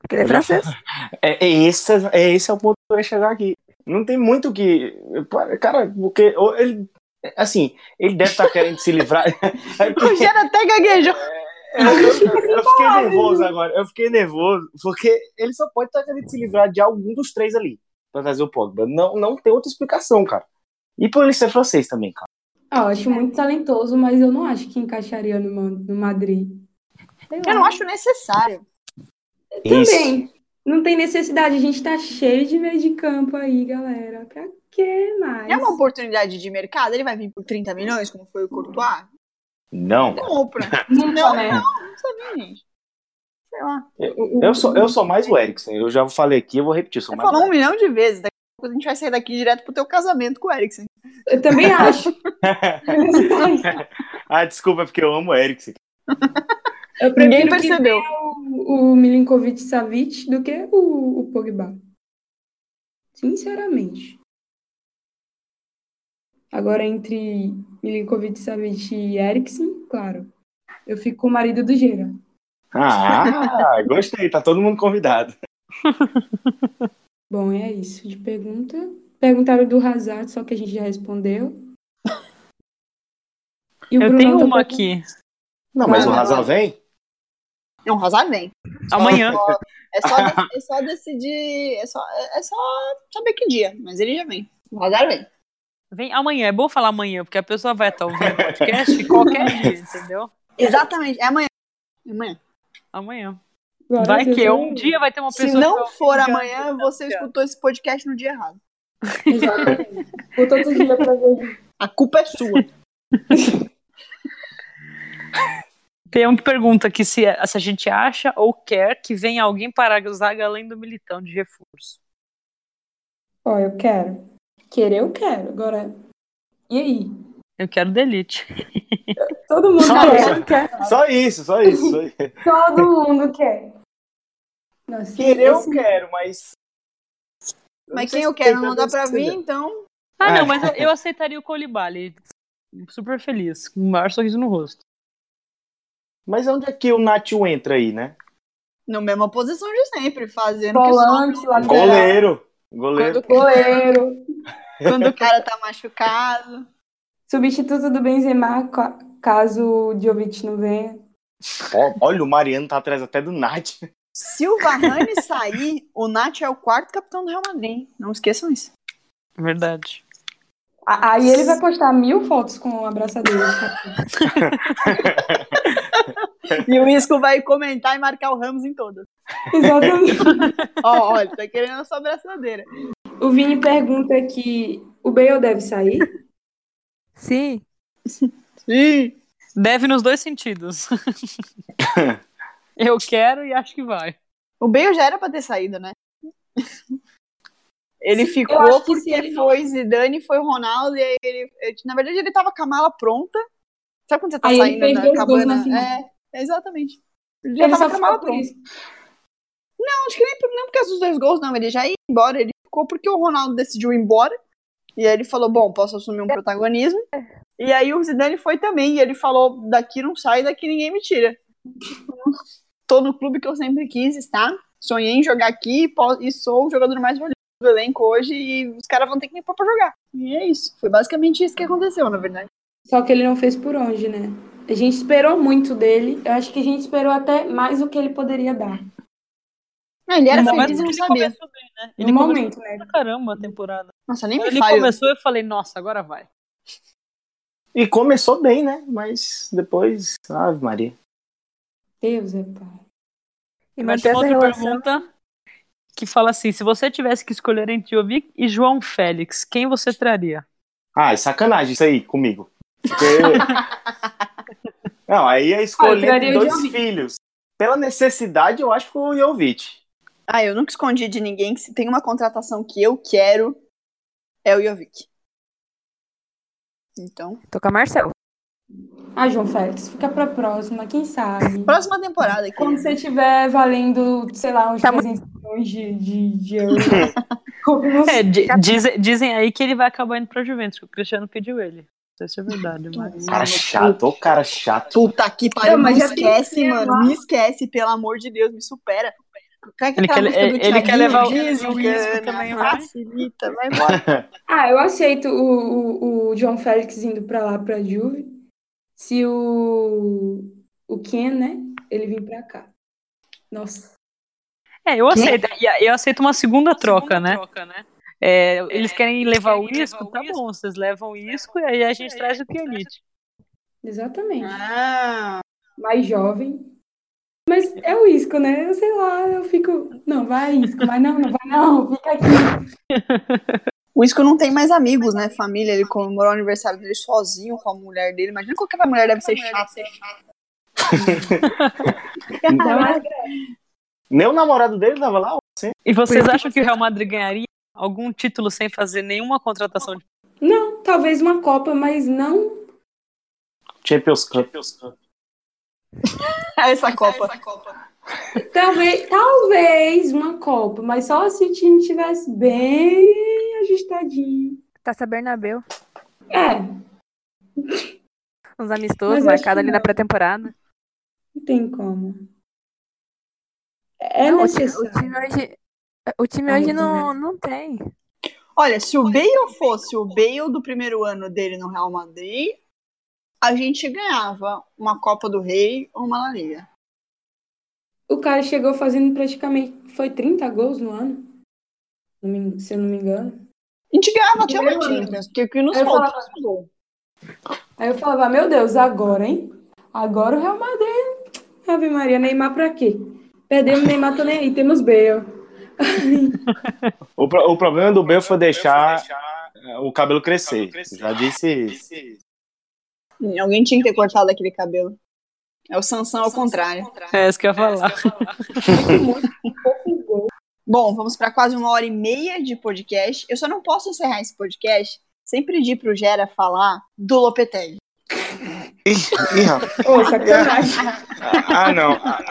Porque ele é francês. [laughs] É, é, esse, é esse é o ponto que eu ia chegar aqui. Não tem muito que. Cara, porque ou ele. Assim, ele deve estar querendo se livrar. É [laughs] O Rogério até gaguejou. eu, eu- eu fiquei [laughs] nervoso agora. Eu fiquei nervoso, porque ele só pode estar querendo se livrar de algum dos três ali. Pra trazer o Pogba. Não, não tem outra explicação, cara. E por ele ser francês também, cara. Ah, eu acho muito talentoso, mas eu não acho que encaixaria no, no Madrid. Eu não acho necessário. Também. Não tem necessidade, a gente tá cheio de meio de campo aí, galera. Pra que mais? É uma oportunidade de mercado, ele vai vir por 30 milhões, como foi o Courtois? Não. Compra. [laughs] Nunca, Não, né? não, não sabia, gente. Sei lá. Eu sou, eu sou mais o Eriksen. Eu já falei aqui, eu vou repetir. eu Sou Você falou um milhão de vezes. Daqui a pouco a gente vai sair daqui direto pro teu casamento com o Eriksen. Eu também acho. [laughs] ah, desculpa, é porque eu amo o Eriksen. Eu Ninguém percebeu. O, Milinkovic Savic do que o, o Pogba. Sinceramente. Agora, entre Milinkovic Savic e Eriksen, claro. Eu fico com o marido do Gera. Ah, [laughs] gostei. Tá todo mundo convidado. [laughs] Bom, é isso de pergunta. Perguntaram do Hazard, só que a gente já respondeu. [laughs] E o Eu Brunão tenho tá uma aqui. Não, mas o Hazard vem? Não, o Hazard vem. Amanhã. Só- É só, dec- é só decidir. É só, é só saber que dia, mas ele já vem. O vem. Vem amanhã. É bom falar amanhã, porque a pessoa vai estar ouvindo o podcast qualquer [laughs] dia, entendeu? Exatamente, é amanhã. É amanhã. Amanhã. Glória Vai que um dia vai ter uma Se pessoa. que não for amanhã, você escutou esse podcast no dia errado. Exatamente. Por todo dia pra ver. A culpa é sua. [laughs] Tem um que pergunta aqui se, se a gente acha ou quer que venha alguém para a zaga além do militão de reforço. Ó, eu quero. Querer, eu quero. Agora, e aí? Eu quero delete. [laughs] Todo mundo Só quer. isso. Só isso, só isso. Só isso. [laughs] Todo mundo quer. Nossa, Querer eu quero, mas. Mas sei quem eu quero não dá pra vir, então. Ah, É. não, mas eu, eu aceitaria o Colibali. Super feliz, com o maior sorriso no rosto. Mas onde é que o Nacho entra aí, né? Na mesma posição de sempre, fazendo o que Volante, só. lateral, Goleiro. Goleiro. goleiro. [laughs] Quando o cara tá machucado. Substituto do Benzema, ca- caso o Jovic não venha. Olha, o Mariano tá atrás até do Nath. Se o Varane sair, o Nath é o quarto capitão do Real Madrid. Não esqueçam isso. Verdade. A- Aí ele vai postar mil fotos com abraçadeira. [laughs] E o Isco vai comentar e marcar o Ramos em todas. Exatamente. [laughs] Ó, olha, tá querendo a sua abraçadeira. O Vini pergunta que o Bale deve sair. Sim. Sim. Deve nos dois sentidos. [laughs] Eu quero e acho que vai. O Bale já era pra ter saído, né? Ele acho ficou que porque ele não- foi Zidane, foi o Ronaldo, e aí ele, Na verdade, ele tava com a mala pronta. Sabe quando você tá Aí ele saindo fez da cabana? É, exatamente. Ele já Ele tava com a mala pronta. isso. Não, acho que nem, por- nem por causa dos dois gols, não. Ele já ia embora. Ele ficou porque o Ronaldo decidiu ir embora. E aí ele falou: Bom, posso assumir um protagonismo. E aí o Zidane foi também. E ele falou: Daqui não sai, daqui ninguém me tira. Tô no clube que eu sempre quis estar. Sonhei em jogar aqui e e sou o jogador mais valioso do elenco hoje. E os caras vão ter que me pôr pra jogar. E é isso. Foi basicamente isso que aconteceu, na verdade. Só que ele não fez por onde, né? A gente esperou muito dele. Eu acho que a gente esperou até mais do que ele poderia dar. Ah, ele era Ainda feliz e não sabia. começou bem, né? No Ele começou momento, né? caramba a temporada. Nossa, nem ele começou, eu falei, nossa, agora vai. E começou bem, né? Mas depois, Ave Maria. Deus é pai. E Mas tem outra relação. pergunta que fala assim: se você tivesse que escolher entre Jovic e João Félix, quem você traria? Ah, é sacanagem isso aí comigo. Porque... [laughs] Não, aí é Ah, escolher o dois filhos. Pela necessidade, eu acho que o Jovic. Ah, eu nunca escondi de ninguém que se tem uma contratação que eu quero, é o Jovic. Então, Tô com a Marcelo. Ah, João Félix, fica pra próxima, quem sabe? próxima temporada aqui. Quando você estiver valendo, sei lá, uns Tá 300 milhões de, de, de euros. [laughs] É, di- dizem, dizem aí que ele vai acabar indo pra Juventus, que o Cristiano pediu ele. Não sei se é verdade, mas. Cara chato, ô cara chato. Puta que pariu, mas tem esquece, que mano. levar. Me esquece, pelo amor de Deus, me supera. É que é Ele quer- ele quer levar o- Diz, Isco também, vai. Facilita, vai embora. [laughs] Ah, eu aceito o, o, o João Félix indo pra lá, pra Juve. Se o, o Ken, né, ele vir pra cá. Nossa. É, eu aceito. Eu aceito uma segunda troca, né? É, eles querem levar o Isco, tá bom, vocês levam o Isco e aí a gente traz o Pjanic. Exatamente. Ah, Mais jovem. Mas é o Isco, né? Eu sei lá, eu fico. Não, vai, Isco, vai não, não vai não, fica aqui. [laughs] o Isco não tem mais amigos, né? Família, ele comemorou o aniversário dele sozinho com a mulher dele. Imagina qualquer mulher deve ser chata. Ainda [laughs] mais Nem o namorado dele tava lá. ó. E vocês Por isso acham que o Real Madrid ganharia algum título sem fazer nenhuma contratação de Não, talvez uma Copa, mas não. Champions Cup. [laughs] Essa Copa. Talvez, talvez uma Copa, mas só se o time tivesse bem ajustadinho. Taça Bernabéu. É, Uns amistosos marcados ali na pré-temporada. não tem como. É Não, necessário. O time hoje, o time Ai, hoje não, não tem. Olha, se o Bale fosse o Bale do primeiro ano dele no Real Madrid, a gente ganhava uma Copa do Rei ou uma La Liga. O cara chegou fazendo praticamente. Foi 30 gols no ano? Se eu não me engano. A gente ganhava até. Champions, porque o que nos gol. Aí eu falava, meu Deus, agora, hein? Agora o Real Madrid. Ave Maria, Neymar pra quê? Perdemos Neymar, tô nem aí, temos Bale. [laughs] O, pro- o problema do Bale foi deixar eh, o cabelo crescer. Já disse isso. Alguém tinha que ter cortado aquele cabelo. É o Sansão ao contrário. É isso que eu ia falar. [laughs] Bom, vamos para quase uma hora e meia de podcast. Eu só não posso encerrar esse podcast sem pedir pro Gera falar do Lopetegui. Ih, rapaz. Sacanagem. Ah, não. Ah,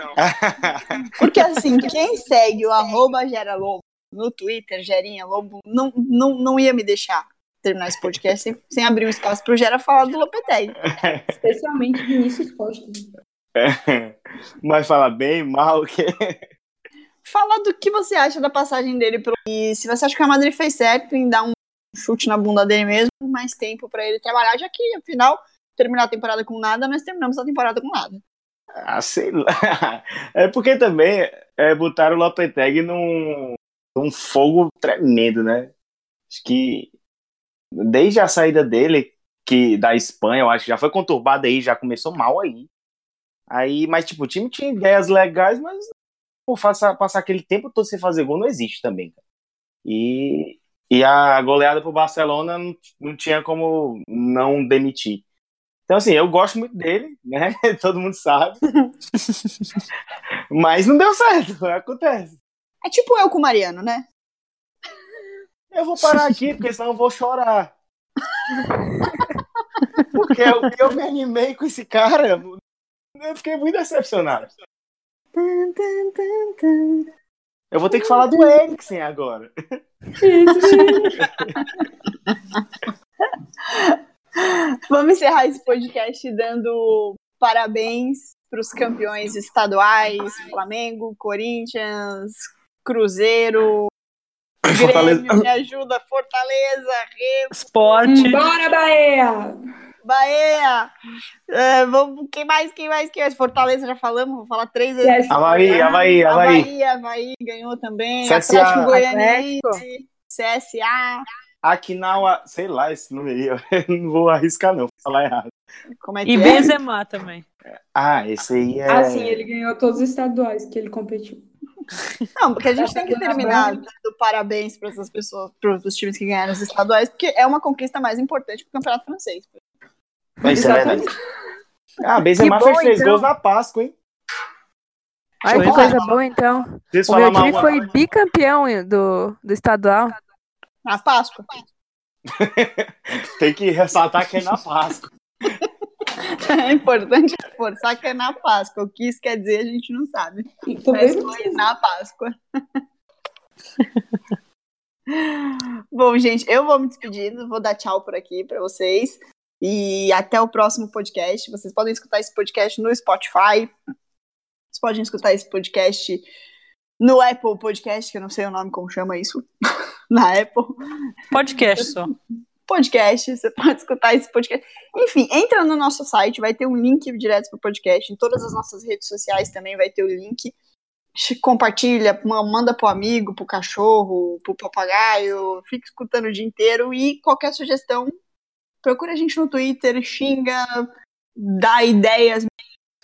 não. Porque assim, [laughs] quem segue o arroba Gera Lobo no Twitter, Gerinha Lobo, não, não, não ia me deixar terminar esse podcast sem, sem abrir um espaço pro Gera falar do Lopetegui. [laughs] Especialmente Vinícius Costa. Mas fala bem, mal, que Fala do que você acha da passagem dele pelo. E se você acha que a Madrid fez certo em dar um chute na bunda dele mesmo, mais tempo para ele trabalhar, já que afinal terminar a temporada com nada, nós terminamos a temporada com nada. Ah, sei lá. É porque também é, botaram o Lopetegui num, num fogo tremendo, né? Acho que desde a saída dele, que da Espanha, eu acho que já foi conturbada aí, já começou mal aí. Aí, mas tipo, o time tinha ideias legais, mas por passar, passar aquele tempo todo sem fazer gol não existe também. Cara. E, e a goleada pro Barcelona não, não tinha como não demitir. Então, assim, eu gosto muito dele, né? [laughs] Todo mundo sabe. [laughs] Mas não deu certo, [laughs] acontece. É tipo eu com o Mariano, né? Eu vou parar aqui, porque senão eu vou chorar. [laughs] Porque eu, eu me animei com esse cara, eu fiquei muito decepcionado. Eu vou ter que falar do Eriksen agora. [laughs] Vamos encerrar esse podcast dando parabéns para os campeões estaduais, Flamengo, Corinthians, Cruzeiro, Fortaleza. Grêmio, me ajuda, Fortaleza, Remo, Esporte. Bora, Bahia! Bahia. É, vamos, quem mais, quem mais, quem mais? Fortaleza já falamos, vou falar três vezes. Yes. Havaí, Havaí, Havaí. Havaí, Havaí ganhou também. CSA. Atlético Goianiense, CSA. Akinawa, sei lá esse nome aí, [laughs] eu não vou arriscar não, vou falar errado. Como é que E é? Benzema também. Ah, esse aí é... Ah, sim, ele ganhou todos os estaduais que ele competiu. [laughs] Não, porque a gente tem que terminar dando parabéns para essas pessoas, para os times que ganharam os estaduais, porque é uma conquista mais importante que o campeonato francês. Isso é verdade. Ah, Benzema fez três então. gols na Páscoa, hein? Olha que coisa boa, então. O meu time uma foi coisa? bicampeão do, do estadual. Na Páscoa. [laughs] Tem que ressaltar que é na Páscoa. [laughs] [laughs] É importante reforçar que é na Páscoa. O que isso quer dizer, a gente não sabe. Mas foi na Páscoa. [laughs] Bom, gente, eu vou me despedindo, vou dar tchau por aqui para vocês. E até o próximo podcast. Vocês podem escutar esse podcast no Spotify. Vocês podem escutar esse podcast no Apple Podcast, que eu não sei o nome como chama isso. [laughs] Na Apple Podcast só. Podcast, você pode escutar esse podcast. Enfim, entra no nosso site, vai ter um link direto pro podcast. Em todas as nossas redes sociais também vai ter o link. Compartilha, ma- manda pro amigo, pro cachorro, pro papagaio, fica escutando o dia inteiro. E qualquer sugestão, procura a gente no Twitter, xinga, dá ideias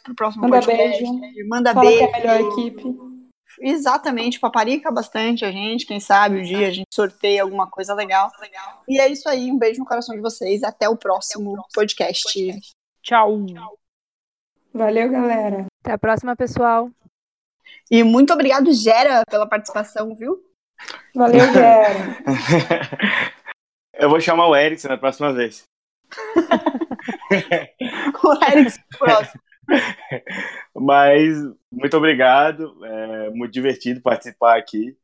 pro próximo Manda podcast. beijo. Manda fala que beijo. é a melhor equipe. Exatamente, paparica bastante a gente. Quem sabe um dia a gente sorteia alguma coisa legal. E é isso aí, um beijo no coração de vocês. Até o próximo podcast. Tchau. Valeu, galera. Até a próxima, pessoal. E muito obrigado, Gera, pela participação, viu? Valeu, Gera. [laughs] Eu vou chamar o Eriksen na próxima vez. [laughs] O Eric, próximo. [laughs] Mas muito obrigado, é muito divertido participar aqui.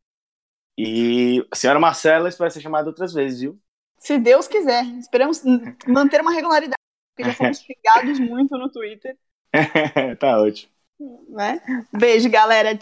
E a senhora Marcela espera ser chamada outras vezes, viu? Se Deus quiser. Esperamos manter uma regularidade. Porque já fomos xingados muito no Twitter. [laughs] tá ótimo. Né? Beijo, galera.